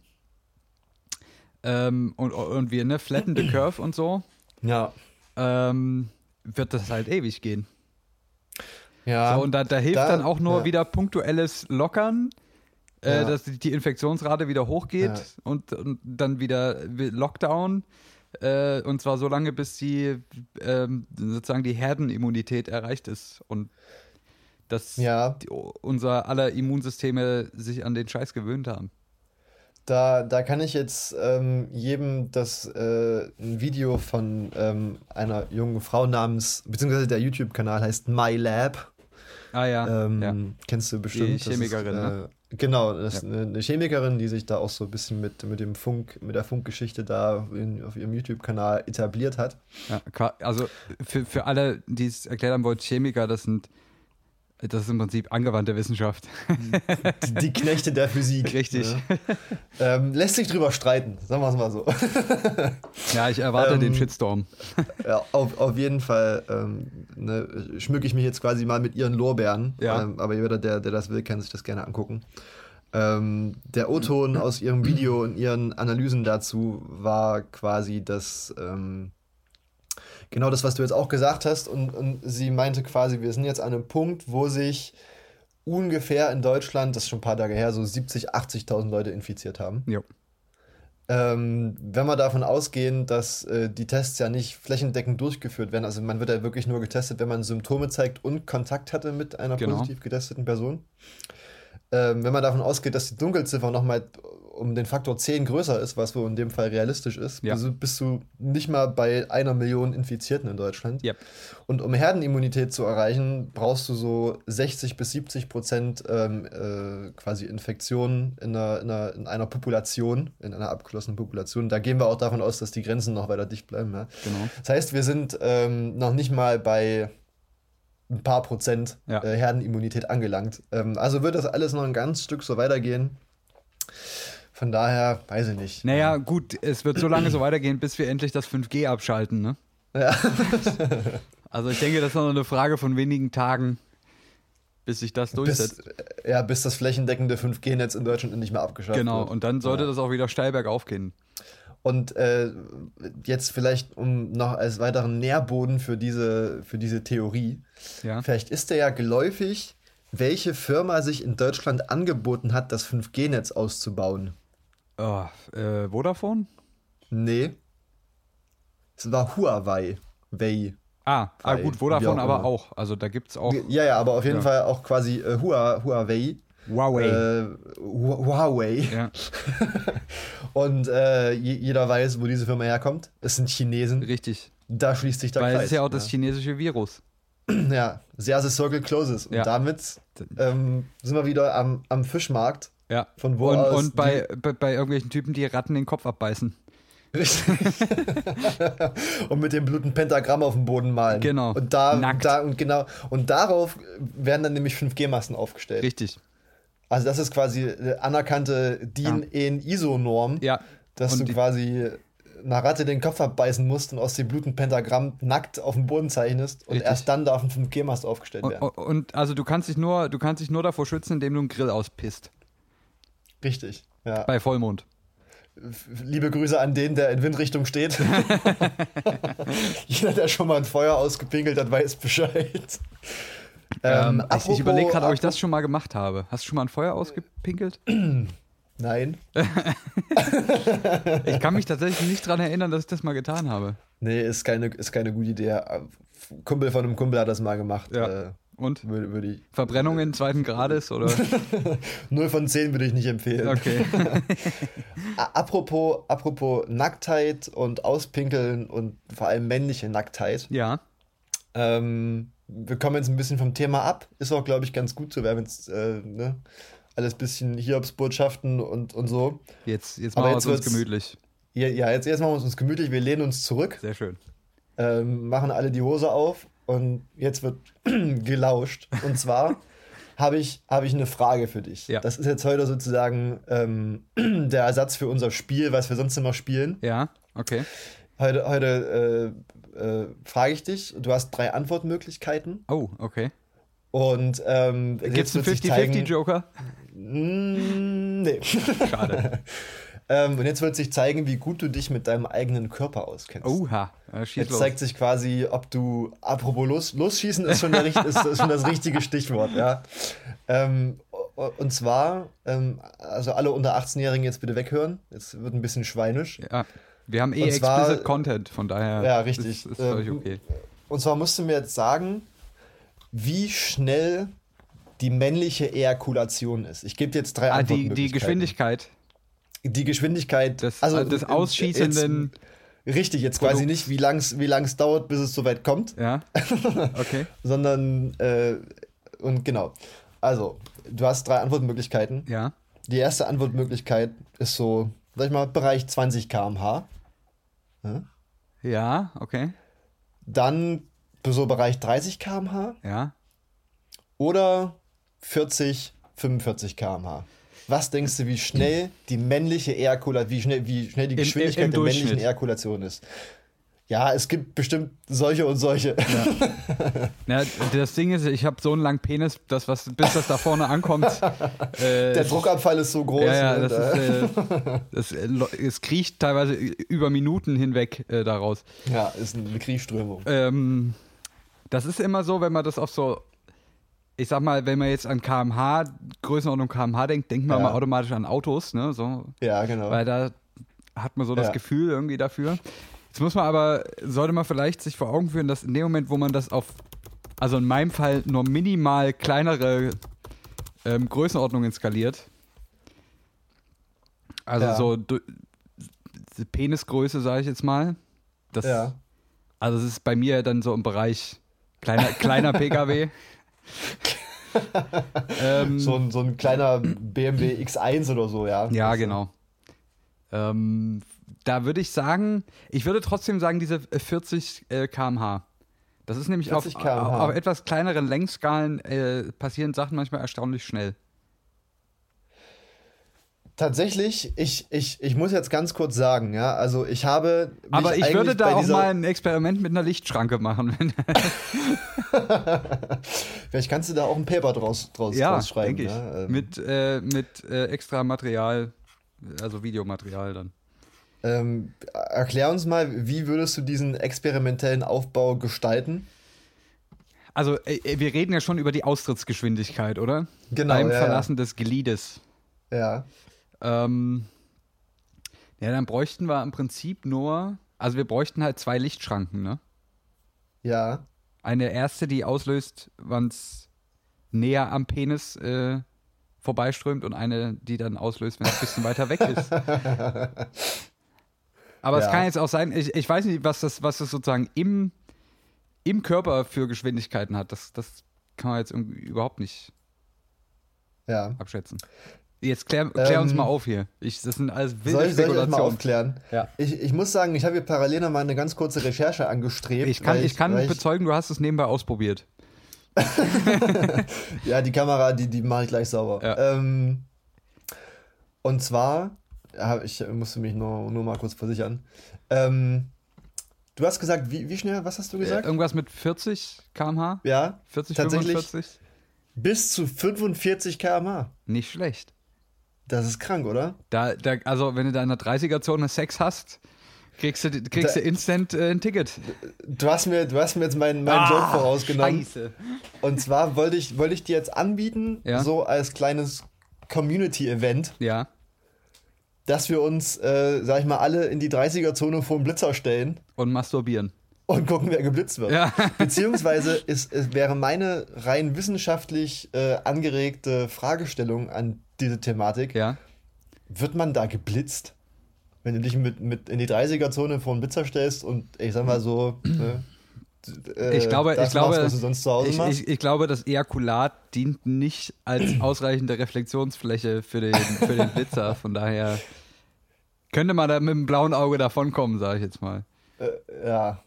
ähm, und, und wir, ne, flatten the curve und so, ja. ähm, wird das halt ewig gehen. Ja, So, und da, da hilft da- dann auch nur ja. wieder punktuelles Lockern, äh, Ja. dass die Infektionsrate wieder hochgeht Ja. und, und dann wieder Lockdown. Äh, und zwar so lange, bis die ähm, sozusagen die Herdenimmunität erreicht ist und dass Ja. die, unser aller Immunsysteme sich an den Scheiß gewöhnt haben. Da, da kann ich jetzt ähm, jedem das äh, ein Video von ähm, einer jungen Frau namens, beziehungsweise der YouTube-Kanal heißt MyLab. Ah ja, Ähm, ja. Kennst du bestimmt. Die Chemikerin, ist, ne? äh, Genau, das ist Ja. eine, eine Chemikerin, die sich da auch so ein bisschen mit, mit dem Funk, mit der Funkgeschichte da in, auf ihrem YouTube-Kanal etabliert hat. ja also für, für alle, die es erklärt haben wollen, Chemiker, das sind das ist im Prinzip angewandte Wissenschaft. <laughs> Die, die Knechte der Physik. Richtig. Ne? Ähm, lässt sich drüber streiten, sagen wir es mal so. Ja, ich erwarte Ähm, den Shitstorm. <laughs> Ja, auf, auf jeden Fall ähm, ne, schmücke ich mich jetzt quasi mal mit ihren Lorbeeren. Ja. Ähm, aber jeder, der, der das will, kann sich das gerne angucken. Ähm, der O-Ton aus ihrem Video und ihren Analysen dazu war quasi das, ähm, genau das, was du jetzt auch gesagt hast. Und, und sie meinte quasi, wir sind jetzt an einem Punkt, wo sich ungefähr in Deutschland, das ist schon ein paar Tage her, so 70.000, 80.000 Leute infiziert haben. Jo. Ähm, wenn wir davon ausgehen, dass äh, die Tests ja nicht flächendeckend durchgeführt werden, also man wird ja wirklich nur getestet, wenn man Symptome zeigt und Kontakt hatte mit einer Genau. positiv getesteten Person. Ähm, wenn man davon ausgeht, dass die Dunkelziffer nochmal um den Faktor 10 größer ist, was wohl in dem Fall realistisch ist, Ja. bist, du, nicht mal bei einer Million Infizierten in Deutschland. Yep. Und um Herdenimmunität zu erreichen, brauchst du so 60 bis 70 Prozent ähm, äh, quasi Infektionen in einer, in, einer, in einer Population, in einer abgeschlossenen Population. Da gehen wir auch davon aus, dass die Grenzen noch weiter dicht bleiben. Ja? Genau. Das heißt, wir sind ähm, noch nicht mal bei ein paar Prozent Ja. äh, Herdenimmunität angelangt. Ähm, also wird das alles noch ein ganz Stück so weitergehen. Von daher, weiß ich nicht. Naja, gut, es wird so lange so weitergehen, bis wir endlich das 5G abschalten, ne? Ja. <laughs> Also ich denke, das ist noch eine Frage von wenigen Tagen, bis sich das Bis, durchsetzt. ja, bis das flächendeckende 5G-Netz in Deutschland endlich mal abgeschafft genau, wird. und dann sollte Ja. das auch wieder steil bergauf gehen. Und äh, jetzt vielleicht um noch als weiteren Nährboden für diese, für diese Theorie. Ja. Vielleicht ist dir ja geläufig, welche Firma sich in Deutschland angeboten hat, das 5G-Netz auszubauen. Oh, äh, Vodafone? Nee. Es war Huawei. Wei. Ah, ah Weil, gut, Vodafone auch aber immer. auch. Also da gibt es auch Ja, ja, aber auf jeden Ja. Fall auch quasi äh, Hua, Huawei. Huawei. Äh, Hu- Huawei. ja, <laughs> Und äh, je, jeder weiß, wo diese Firma herkommt. Es sind Chinesen. richtig. Da schließt sich der Weil Kreis. es ist ja auch das chinesische Virus. <clears throat> Ja, sehr the circle closes. Und Ja. damit ähm, sind wir wieder am, am Fischmarkt. Ja. Von wo und, aus und bei, bei, bei irgendwelchen Typen, die Ratten den Kopf abbeißen. Richtig. <laughs> und mit dem Bluten Pentagramm auf dem Boden malen. Genau. Und da, Nackt. da und genau. Und darauf werden dann nämlich 5G-Masten aufgestellt. Richtig. Also das ist quasi eine anerkannte DIN EN ISO-Norm, Ja. dass Und du quasi einer Ratte den Kopf abbeißen musst und aus dem Bluten Pentagramm nackt auf dem Boden zeichnest und Richtig. erst dann darf ein 5G-Mast aufgestellt Und, werden. und also du kannst dich nur, du kannst dich nur davor schützen, indem du einen Grill auspisst. Richtig. Ja. Bei Vollmond. Liebe Grüße an den, der in Windrichtung steht. <laughs> <laughs> Jeder, der schon mal ein Feuer ausgepinkelt hat, weiß Bescheid. Ähm, ich apropos- ich überlege gerade, ob ich das schon mal gemacht habe. Hast du schon mal ein Feuer ausgepinkelt? <clears throat> Nein. <laughs> Ich kann mich tatsächlich nicht daran erinnern, dass ich das mal getan habe. Nee, ist keine, ist keine gute Idee. Kumpel von einem Kumpel hat das mal gemacht. Ja. Äh, Und? würde, würde ich. Verbrennungen zweiten Grades oder? <laughs> 0 von 10 würde ich nicht empfehlen. Okay. <laughs> Apropos, apropos Nacktheit und Auspinkeln und vor allem männliche Nacktheit. Ja. Ähm, wir kommen jetzt ein bisschen vom Thema ab. Ist auch, glaube ich, ganz gut so. Wir haben jetzt äh, ne, alles bisschen Hiobsbotschaften und, und so. Jetzt, jetzt machen wir es uns gemütlich. Ja, ja jetzt, jetzt machen wir uns gemütlich. Wir lehnen uns zurück, Sehr schön. ähm, machen alle die Hose auf und jetzt wird <clears throat> gelauscht. Und zwar <laughs> habe ich, habe ich eine Frage für dich. Ja. Das ist jetzt heute sozusagen ähm, <clears throat> der Ersatz für unser Spiel, was wir sonst immer spielen. Ja, okay. Heute, heute äh, äh, frage ich dich, du hast drei Antwortmöglichkeiten Oh, okay. und ähm, Gibt es einen wird sich zeigen- 50-50-Joker? Mm, nee. Schade. <laughs> ähm, und jetzt wird sich zeigen, wie gut du dich mit deinem eigenen Körper auskennst. Oha. Schieß Jetzt los. zeigt sich quasi, ob du, apropos los, losschießen ist schon, der, ist, ist schon das richtige Stichwort, ja. Ähm, und zwar, ähm, also alle unter 18-Jährigen jetzt bitte weghören, jetzt wird ein bisschen schweinisch. Ja. Wir haben eh Und zwar- explicit Content, von daher Ja, richtig. ist, ist völlig Ähm, okay. Und zwar musst du mir jetzt sagen, wie schnell die männliche Ejakulation ist. Ich gebe dir jetzt drei Ah, die, die Antwortmöglichkeiten. Geschwindigkeit Die Geschwindigkeit des, also, des ausschießenden. Jetzt, richtig, jetzt quasi Produkts. nicht, wie lang es wie lang's dauert, bis es soweit kommt, ja. <laughs> Okay. sondern, äh, und genau. Also, du hast drei Antwortmöglichkeiten. Ja. Die erste Antwortmöglichkeit ist so, sag ich mal, Bereich 20 km/h. Ja, okay. Dann so Bereich 30 km/h Ja. oder 40, 45 km/h. Was denkst du, wie schnell die männliche Ejakulation, wie schnell, wie schnell die Im- im- Geschwindigkeit im der männlichen. Ejakulation ist? Ja, es gibt bestimmt solche und solche. Ja, <laughs> das Ding ist, ich habe so einen langen Penis, dass was, bis das da vorne ankommt. <laughs> äh, Der Druckabfall ist so groß. Ja, ja, ne? das ist, äh, <laughs> das, äh, es kriecht teilweise über Minuten hinweg äh, daraus. ja, ist eine Kriegsströmung. Ähm, das ist immer so, wenn man das auf so, ich sag mal, wenn man jetzt an kmh, Größenordnung kmh denkt, denkt man Ja. mal automatisch an Autos, ne? So, Ja, genau. weil da hat man so das Ja. Gefühl irgendwie dafür. Jetzt muss man aber, sollte man vielleicht sich vor Augen führen, dass in dem Moment, wo man das auf, also in meinem Fall nur minimal kleinere ähm, Größenordnungen skaliert, also Ja. so du, Penisgröße, sage ich jetzt mal, das, ja. also es ist bei mir dann so im Bereich kleiner, kleiner <laughs> PKW. Ähm, So, ein, so ein kleiner BMW X1 oder so, ja. ja, Das- genau. Ähm, da würde ich sagen, ich würde trotzdem sagen, diese äh, 40 äh, km/h. Das ist nämlich auf, 40 km/h. auf etwas kleineren Längsskalen äh, passieren Sachen manchmal erstaunlich schnell. Tatsächlich, ich, ich, ich muss jetzt ganz kurz sagen, ja, also ich habe. Aber ich würde da auch mal ein Experiment mit einer Lichtschranke machen. <laughs> Vielleicht kannst du da auch ein Paper draus, draus, ja, draus schreiben. denke ich. Ja, ähm, mit äh, mit äh, extra Material, also Videomaterial dann. ähm, erklär uns mal, wie würdest du diesen experimentellen Aufbau gestalten? Also, äh, äh, wir reden ja schon über die Austrittsgeschwindigkeit, oder? Genau, Beim ja, Verlassen des Gliedes. Ja. Ähm, ja, dann bräuchten wir im Prinzip nur, also wir bräuchten halt zwei Lichtschranken, ne? Ja. Eine erste, die auslöst, wann es näher am Penis äh, vorbeiströmt und eine, die dann auslöst, wenn es ein bisschen weiter weg ist. <laughs> Aber es Ja. kann jetzt auch sein, ich, ich weiß nicht, was das, was das sozusagen im, im Körper für Geschwindigkeiten hat. Das, das kann man jetzt irgendwie überhaupt nicht Ja. abschätzen. Jetzt klär, klär uns Ähm, mal auf hier. Ich, das sind alles wilde Soll ich, soll ich euch mal aufklären? Ja. Ich, ich muss sagen, ich habe hier parallel noch mal eine ganz kurze Recherche angestrebt. Ich kann, weil ich kann bezeugen, du hast es nebenbei ausprobiert. <laughs> Ja, die Kamera, die, die mache ich gleich sauber. Ja. Ähm, und zwar, ich musste mich nur, nur mal kurz versichern. Ähm, du hast gesagt, wie, wie schnell, was hast du gesagt? Irgendwas mit 40 km/h? ja, 40, tatsächlich 45? bis zu 45 km/h. Nicht schlecht. Das ist krank, oder? Da, da, also, wenn du da in der 30er-Zone Sex hast, kriegst du, kriegst Da- du instant äh, ein Ticket. Du hast mir, du hast mir jetzt meinen, meinen Ah, Joke vorausgenommen. Scheiße. Und zwar wollte ich, wollte ich dir jetzt anbieten, Ja. so als kleines Community-Event, Ja. dass wir uns, äh, sag ich mal, alle in die 30er-Zone vor den Blitzer stellen Und masturbieren. Und gucken, wer geblitzt wird. Ja. <laughs> Beziehungsweise ist, es wäre meine rein wissenschaftlich äh, angeregte Fragestellung an diese Thematik, Ja. wird man da geblitzt? Wenn du dich mit, mit in die 30er-Zone vor den Blitzer stellst und ich sag mal so, ne, äh, Ich glaube, das ich glaube, ich, machst. ich, ich glaube, das Ejakulat dient nicht als <clears throat> ausreichende Reflexionsfläche für den, für den Blitzer. Von daher könnte man da mit dem blauen Auge davonkommen, sage ich jetzt mal. ja,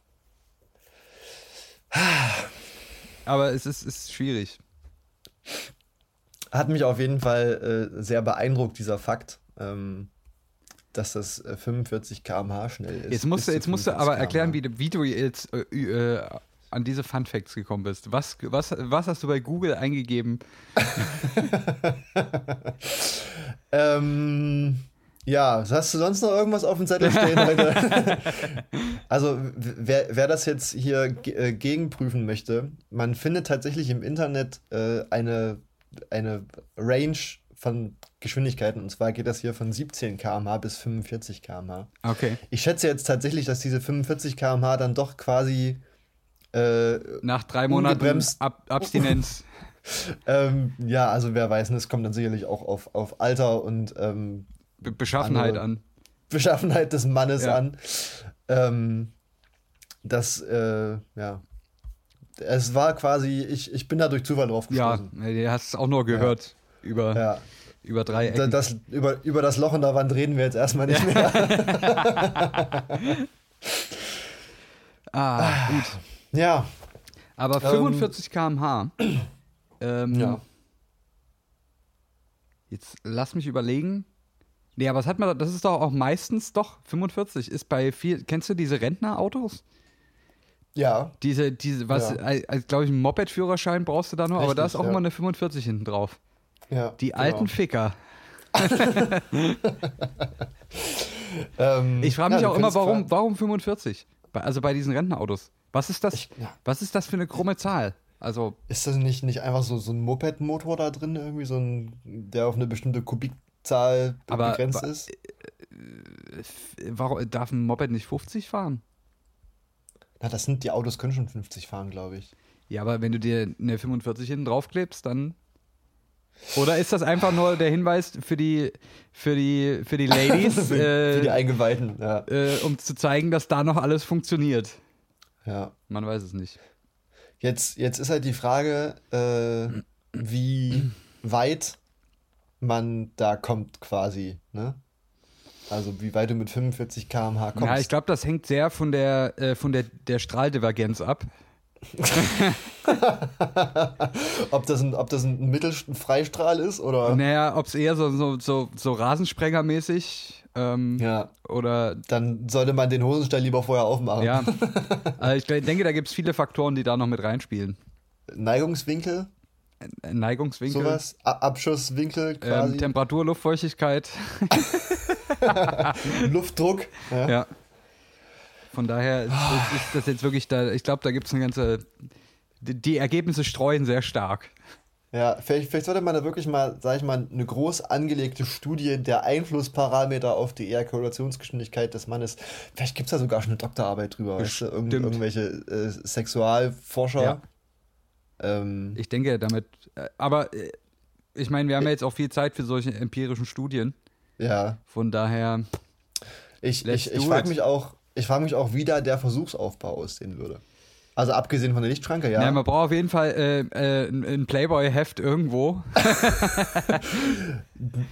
Aber es ist, ist schwierig. Hat mich auf jeden Fall äh, sehr beeindruckt, dieser Fakt, ähm, dass das äh, 45 km/h schnell ist. Jetzt musst, du, jetzt musst du 45 aber erklären, wie, du- wie du jetzt äh, äh, an diese Fun Facts gekommen bist. Was, was, was hast du bei Google eingegeben? <laughs> Ähm, ja, hast du sonst noch irgendwas auf dem Zettel stehen heute? <laughs> also, wer, wer das jetzt hier äh, gegenprüfen möchte, man findet tatsächlich im Internet äh, eine, eine Range von Geschwindigkeiten. Und zwar geht das hier von 17 km/h bis 45 km/h. Okay. Ich schätze jetzt tatsächlich, dass diese 45 km/h dann doch quasi äh, Nach drei Monaten. Ab Abstinenz. <laughs> ähm, ja, also wer weiß, es kommt dann sicherlich auch auf, auf Alter und ähm, Be Beschaffenheit an. Beschaffenheit des Mannes Ja. an. Ähm, das, äh, ja. Es war quasi, ich, ich bin da durch Zufall drauf Ja, gestoßen. du hast es auch nur gehört über, Ja. über drei Ecken. das, über, über das Loch in der Wand reden wir jetzt erstmal nicht mehr. <laughs> ah, gut. Ja. Aber Ähm, 45 km/h. Ähm, Ja. Jetzt lass mich überlegen. Nee, aber was hat man da? Das ist doch auch meistens doch 45 ist bei viel. Kennst du diese Rentnerautos? Ja. Diese, diese, was, Ja. als, glaube ich, einen Moped-Führerschein brauchst du da nur, aber da ist auch ja. immer eine 45 hinten drauf. ja Die genau. alten Ficker. <laughs> Ähm, Ich frage mich ja, auch immer, warum, warum 45? Bei, also bei diesen Rentnerautos. Was ist das? Ich- ja. Was ist das für eine krumme Zahl? Also, Ist das nicht, nicht einfach so, so ein Moped-Motor da drin, irgendwie so ein, der auf eine bestimmte Kubikzahl be- Aber- begrenzt aber- ist? warum darf ein Moped nicht 50 fahren? Na, das sind die Autos können schon 50 fahren, glaube ich. Ja, aber wenn du dir eine 45 hinten draufklebst, dann. Oder ist das einfach nur der Hinweis für die, für die, für die <laughs> Ladies, für, für die äh, Eingeweihten, ja. äh, um zu zeigen, dass da noch alles funktioniert? ja. Man weiß es nicht. Jetzt, jetzt ist halt die Frage, äh, wie weit man da kommt quasi, ne? Also wie weit du mit 45 km/h kommst. Ja, ich glaube, das hängt sehr von der, äh, von der, der Strahldivergenz ab. <laughs> ob, das ein, ob das ein Mittelfreistrahl ist oder. Naja, ob es eher so, so, so, so Rasensprengermäßig ähm, Ja, oder dann sollte man den Hosenstall lieber vorher aufmachen. ja. <laughs> also ich denke, da gibt es viele Faktoren, die da noch mit reinspielen. Neigungswinkel, Neigungswinkel, sowas, Abschusswinkel quasi, ähm, Temperatur, Luftfeuchtigkeit. <laughs> Luftdruck. Ja. Ja. Von daher ist, ist, ist das jetzt wirklich da, ich glaube, da gibt es eine ganze. Die, die Ergebnisse streuen sehr stark. Ja, vielleicht, vielleicht sollte man da wirklich mal, sag ich mal, eine groß angelegte Studie der Einflussparameter auf die Ejakulationsgeschwindigkeit des Mannes. Vielleicht gibt es da sogar schon eine Doktorarbeit drüber. Weißt du? Irgend, irgendwelche äh, Sexualforscher. Ja. Ähm, Ich denke damit. äh, Aber äh, ich meine, wir haben ja jetzt auch viel Zeit für solche empirischen Studien. ja. Von daher, Ich, ich, ich frage mich auch, ich frage mich auch, wie da der Versuchsaufbau aussehen würde. Also abgesehen von der Lichtschranke, ja. ja. man braucht auf jeden Fall äh, äh, ein Playboy-Heft irgendwo. <laughs>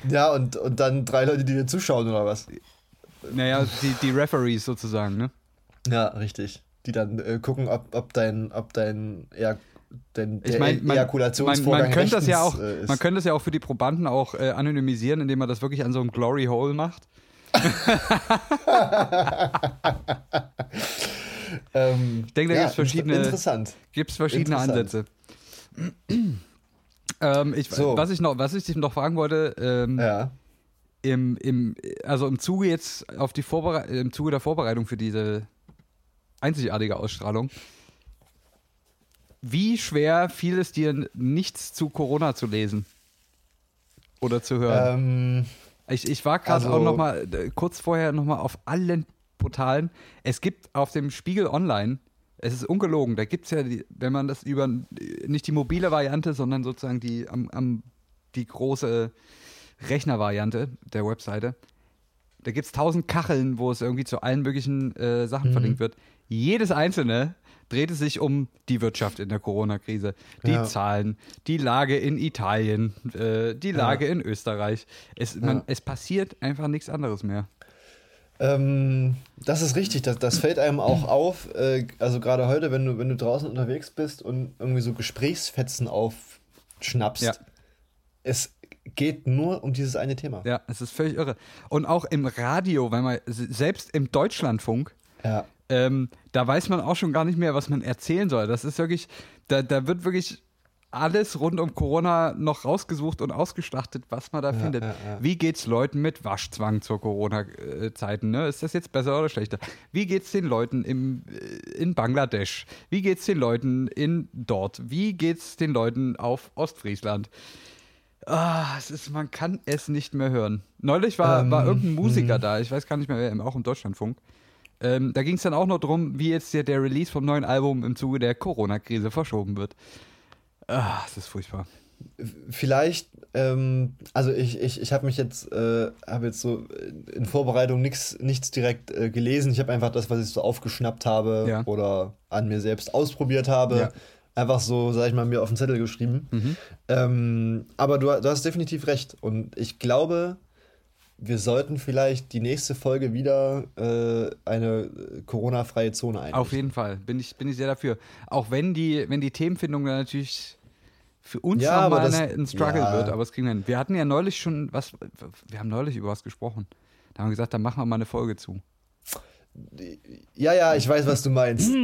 ja, und, und dann drei Leute, die dir zuschauen oder was? Naja, die, die Referees sozusagen, ne? Ja, richtig. Die dann äh, gucken, ob, ob dein, ob dein, ja, dein Ich der meine, man, man, Ejakulationsvorgang man könnte das ja auch, äh, ist. man könnte das ja auch für die Probanden auch äh, anonymisieren, indem man das wirklich an so einem Glory Hole macht. <laughs> ähm, Ich denke, da ja, gibt's verschiedene-. Gibt es verschiedene Ansätze. Interessant. <clears throat> ähm, ich, So. was, ich noch, was ich dich noch fragen wollte, ähm, Ja. im, im, also im Zuge jetzt auf die Vorbere im Zuge der Vorbereitung für diese einzigartige Ausstrahlung, wie schwer fiel es dir, nichts zu Corona zu lesen? Oder zu hören? Ähm, Ich, ich war gerade Also- auch noch mal äh, kurz vorher noch mal auf allen Portalen. Es gibt auf dem Spiegel Online, es ist ungelogen, da gibt es ja, die, wenn man das über, nicht die mobile Variante, sondern sozusagen die, am, am, die große Rechnervariante der Webseite, da gibt es tausend Kacheln, wo es irgendwie zu allen möglichen äh, Sachen Mhm. verlinkt wird. Jedes einzelne dreht es sich um die Wirtschaft in der Corona-Krise, die Ja. Zahlen, die Lage in Italien, äh, die Lage in Österreich. Es, man, Ja. es passiert einfach nichts anderes mehr. ähm, das ist richtig, das, das fällt einem auch <clears throat> auf. Äh, also gerade heute, wenn du, wenn du draußen unterwegs bist und irgendwie so Gesprächsfetzen aufschnappst, Ja. es geht nur um dieses eine Thema. Ja, es ist völlig irre. Und auch im Radio, wenn man, selbst im Deutschlandfunk, Ja. ähm, da weiß man auch schon gar nicht mehr, was man erzählen soll. Das ist wirklich, da, da wird wirklich alles rund um Corona noch rausgesucht und ausgeschlachtet, was man da findet. ja, ja. Wie geht's Leuten mit Waschzwang zur Corona-Zeiten? Ne? Ist das jetzt besser oder schlechter? Wie geht's den Leuten im, äh, in Bangladesch? Wie geht's den Leuten in dort? Wie geht's den Leuten auf Ostfriesland? Ah, es ist, man kann es nicht mehr hören. Neulich war, Ähm, war irgendein Musiker da, ich weiß gar nicht mehr wer, auch im Deutschlandfunk. Ähm, da ging es dann auch noch drum, wie jetzt der, der Release vom neuen Album im Zuge der Corona-Krise verschoben wird. Ah, es ist furchtbar. Vielleicht, ähm, also ich, ich, ich habe mich jetzt, äh, habe jetzt so in Vorbereitung nix, nichts direkt äh, gelesen. Ich habe einfach das, was ich so aufgeschnappt habe Ja. oder an mir selbst ausprobiert habe, Ja. Einfach so, sag ich mal, mir auf den Zettel geschrieben. Mhm. Ähm, aber du, du hast definitiv recht. Und ich glaube, wir sollten vielleicht die nächste Folge wieder äh, eine Corona-freie Zone einrichten. Auf jeden Fall bin ich, bin ich sehr dafür. Auch wenn die, wenn die Themenfindung dann natürlich für uns Ja, nochmal ein Struggle ja. wird, aber es kriegen wir hin. Wir hatten ja neulich schon was, wir haben neulich über was gesprochen. Da haben wir gesagt, da machen wir mal eine Folge zu. Ja, ja, ich weiß, was du meinst. <laughs>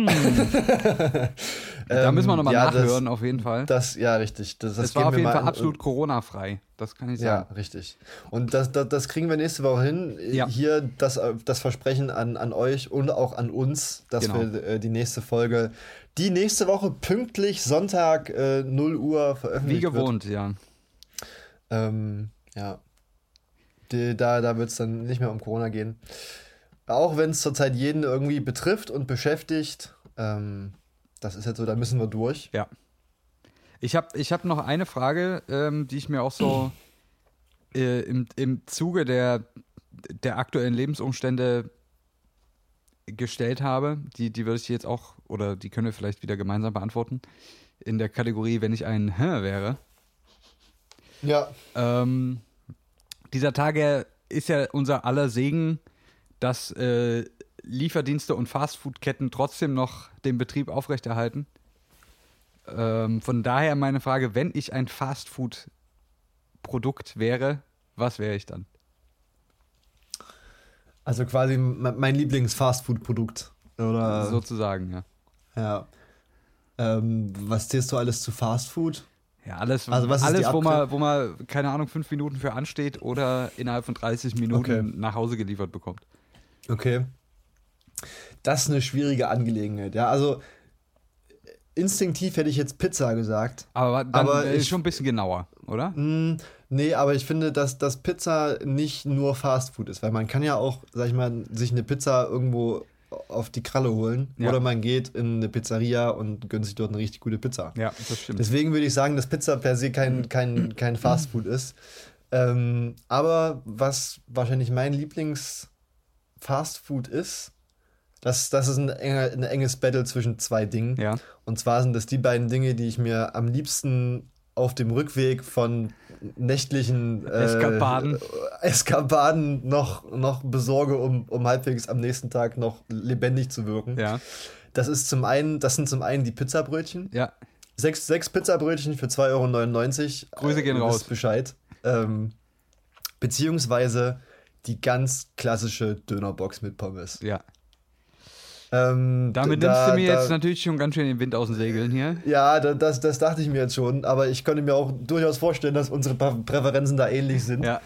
da müssen wir nochmal Ähm, ja, das- nachhören, auf jeden Fall. Das, ja, richtig. Das, das Es war auf jeden Fall absolut Corona-frei. Das kann ich Ja, sagen. richtig. Und das, das, das kriegen wir nächste Woche hin. Ja. Hier das, das Versprechen an, an euch und auch an uns, dass Genau. wir äh, die nächste Folge, die nächste Woche pünktlich Sonntag äh, 0 Uhr Wie veröffentlicht gewohnt, ja. wird. Ähm, ja. Die, da da wird es dann nicht mehr um Corona gehen. Auch wenn es zurzeit jeden irgendwie betrifft und beschäftigt. Ähm, das ist jetzt so, da müssen wir durch. Ja. Ich habe ich hab noch eine Frage, ähm, die ich mir auch so <clears throat> äh, im, im Zuge der, der aktuellen Lebensumstände gestellt habe. Die, die würde ich jetzt auch, oder die können wir vielleicht wieder gemeinsam beantworten. In der Kategorie, wenn ich ein Hä wäre. Ja. Ähm, dieser Tage ist ja unser aller Segen, dass äh, Lieferdienste und Fastfood-Ketten trotzdem noch den Betrieb aufrechterhalten. Ähm, von daher meine Frage, wenn ich ein Fastfood-Produkt wäre, was wäre ich dann? Also quasi me- mein Lieblings-Fastfood-Produkt. Oder? Sozusagen, ja. Ja. Ähm, was zählst du alles zu Fastfood? Ja, alles, Also alles wo, man, wo man, keine Ahnung, fünf Minuten für ansteht oder innerhalb von 30 Minuten Okay. nach Hause geliefert bekommt. Okay. Das ist eine schwierige Angelegenheit. Ja, also instinktiv hätte ich jetzt Pizza gesagt. Aber dann Aber äh, ich- schon ein bisschen genauer, oder? Hm, nee, aber ich finde, dass, dass Pizza nicht nur Fastfood ist, weil man kann ja auch, sag ich mal, sich eine Pizza irgendwo auf die Kralle holen Ja. oder man geht in eine Pizzeria und gönnt sich dort eine richtig gute Pizza. Ja, das stimmt. Deswegen würde ich sagen, dass Pizza per se kein, kein, kein Fastfood ist. Ähm, aber was wahrscheinlich mein Lieblings-Fastfood ist, das, das ist ein, enger, ein enges Battle zwischen zwei Dingen. ja. Und zwar sind das die beiden Dinge, die ich mir am liebsten auf dem Rückweg von nächtlichen äh, Eskapaden. Eskapaden noch, noch besorge, um, um halbwegs am nächsten Tag noch lebendig zu wirken. Ja, Das ist zum einen, das sind zum einen die Pizzabrötchen. ja. Sechs, sechs Pizzabrötchen für 2,99 Euro. Grüße gehen Ihr raus. Bescheid. Ähm, beziehungsweise die ganz klassische Dönerbox mit Pommes. ja. Ähm, Damit da- nimmst du mir da- jetzt natürlich schon ganz schön den Wind aus den Segeln hier. Ja, da- das, das dachte ich mir jetzt schon, aber ich könnte mir auch durchaus vorstellen, dass unsere Prä- Präferenzen da ähnlich sind. Ja,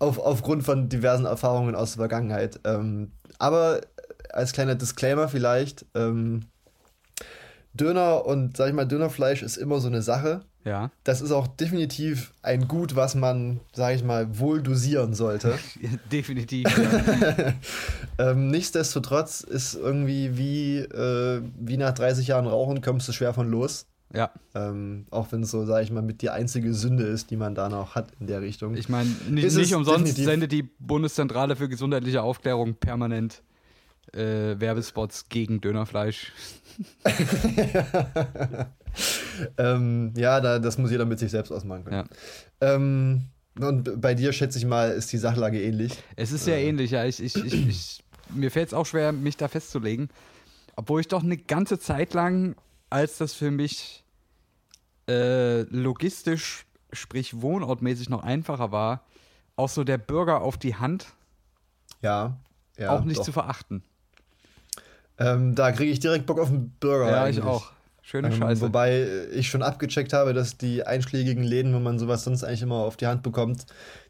Auf, aufgrund von diversen Erfahrungen aus der Vergangenheit. Ähm, aber als kleiner Disclaimer vielleicht, ähm, Döner und, sag ich mal, Dönerfleisch ist immer so eine Sache. Ja. Das ist auch definitiv ein Gut, was man, sag ich mal, wohl dosieren sollte. <laughs> Definitiv. <laughs> Ähm, nichtsdestotrotz ist irgendwie wie, äh, wie nach 30 Jahren Rauchen kommst du schwer von los. ja. Ähm, auch wenn es so, sag ich mal, mit die einzige Sünde ist, die man da noch hat in der Richtung. Ich meine, nicht, nicht umsonst definitiv. sendet die Bundeszentrale für gesundheitliche Aufklärung permanent äh, Werbespots gegen Dönerfleisch. <laughs> <laughs> ähm, ja, da, das muss jeder mit sich selbst ausmachen können. Ja. Ähm, und bei dir, schätze ich mal, ist die Sachlage ähnlich. Es ist sehr ähnlich, ja. Ich, ich, ich, ich, mir fällt es auch schwer, mich da festzulegen. Obwohl ich doch eine ganze Zeit lang, als das für mich äh, logistisch, sprich wohnortmäßig noch einfacher war, auch so der Bürger auf die Hand Ja. ja auch nicht doch. zu verachten. Ähm, da kriege ich direkt Bock auf einen Burger. ja, eigentlich. ich auch. Schöne Ähm, Scheiße. Wobei ich schon abgecheckt habe, dass die einschlägigen Läden, wo man sowas sonst eigentlich immer auf die Hand bekommt,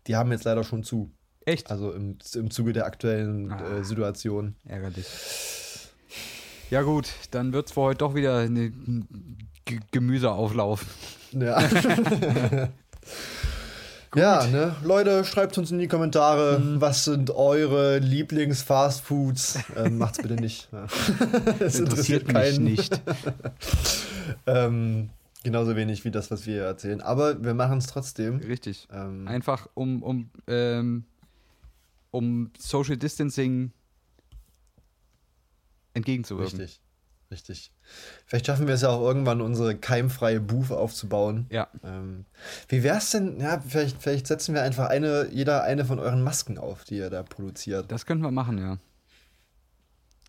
die haben jetzt leider schon zu. Echt? Also im, im Zuge der aktuellen Ah. äh, Situation. Ärgerlich. Ja gut, dann wird es für heute doch wieder eine G Gemüseauflauf. Ja. <laughs> ja, ne? Leute, schreibt uns in die Kommentare, Mhm. was sind eure Lieblings-Fastfoods? Ähm, macht's bitte nicht. <laughs> Es interessiert mich keinen. nicht. <laughs> Ähm, genauso wenig wie das, was wir erzählen. Aber wir machen es trotzdem. Richtig. Ähm, Einfach um, um, ähm, um Social Distancing entgegenzuwirken. richtig. Richtig. Vielleicht schaffen wir es ja auch irgendwann, unsere keimfreie Booth aufzubauen. Ja, Ähm, wie wär's denn? Ja, vielleicht, vielleicht setzen wir einfach eine, jeder eine von euren Masken auf, die ihr da produziert. das können wir machen, ja.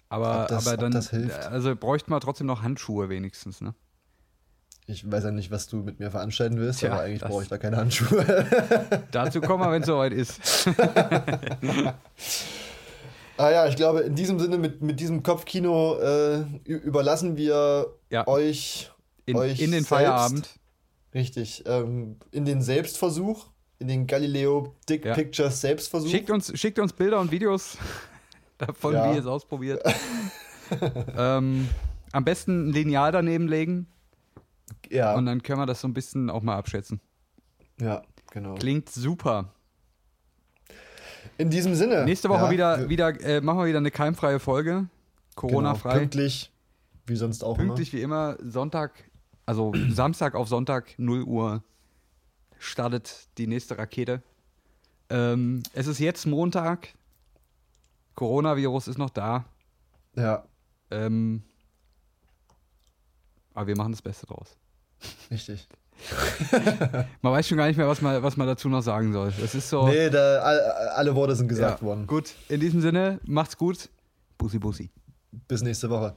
Aber, das- aber dann, also bräuchten wir trotzdem noch Handschuhe wenigstens, ne? Ich weiß ja nicht, was du mit mir veranstalten willst, Tja, aber eigentlich brauche ich da keine Handschuhe. Dazu kommen wir, wenn es soweit ist. <laughs> <laughs> ah ja, ich glaube, in diesem Sinne, mit, mit diesem Kopfkino äh, überlassen wir Ja. euch, In, euch in den selbst, Feierabend. Richtig, ähm, in den Selbstversuch, in den Galileo Dick Ja. Pictures Selbstversuch. Schickt uns, schickt uns Bilder und Videos <laughs> davon, Ja. wie ihr es ausprobiert. <laughs> ähm, am besten ein Lineal daneben legen ja, und dann können wir das so ein bisschen auch mal abschätzen. ja, genau. Klingt super. In diesem Sinne. Nächste Woche ja, wieder, wieder äh, machen wir wieder eine keimfreie Folge. genau, Corona-frei. pünktlich, wie sonst auch Pünktlich wie immer, Sonntag, also <clears throat> Samstag auf Sonntag, 0 Uhr, startet die nächste Rakete. Ähm, es ist jetzt Montag. Coronavirus ist noch da. immer. Ja, Ähm, aber wir machen das Beste draus. richtig. <laughs> Man weiß schon gar nicht mehr, was man, was man dazu noch sagen soll. Es ist so. Nee, da, all- alle Worte sind gesagt ja, worden. Gut, in diesem Sinne, macht's gut. Bussi, bussi. Bis nächste Woche.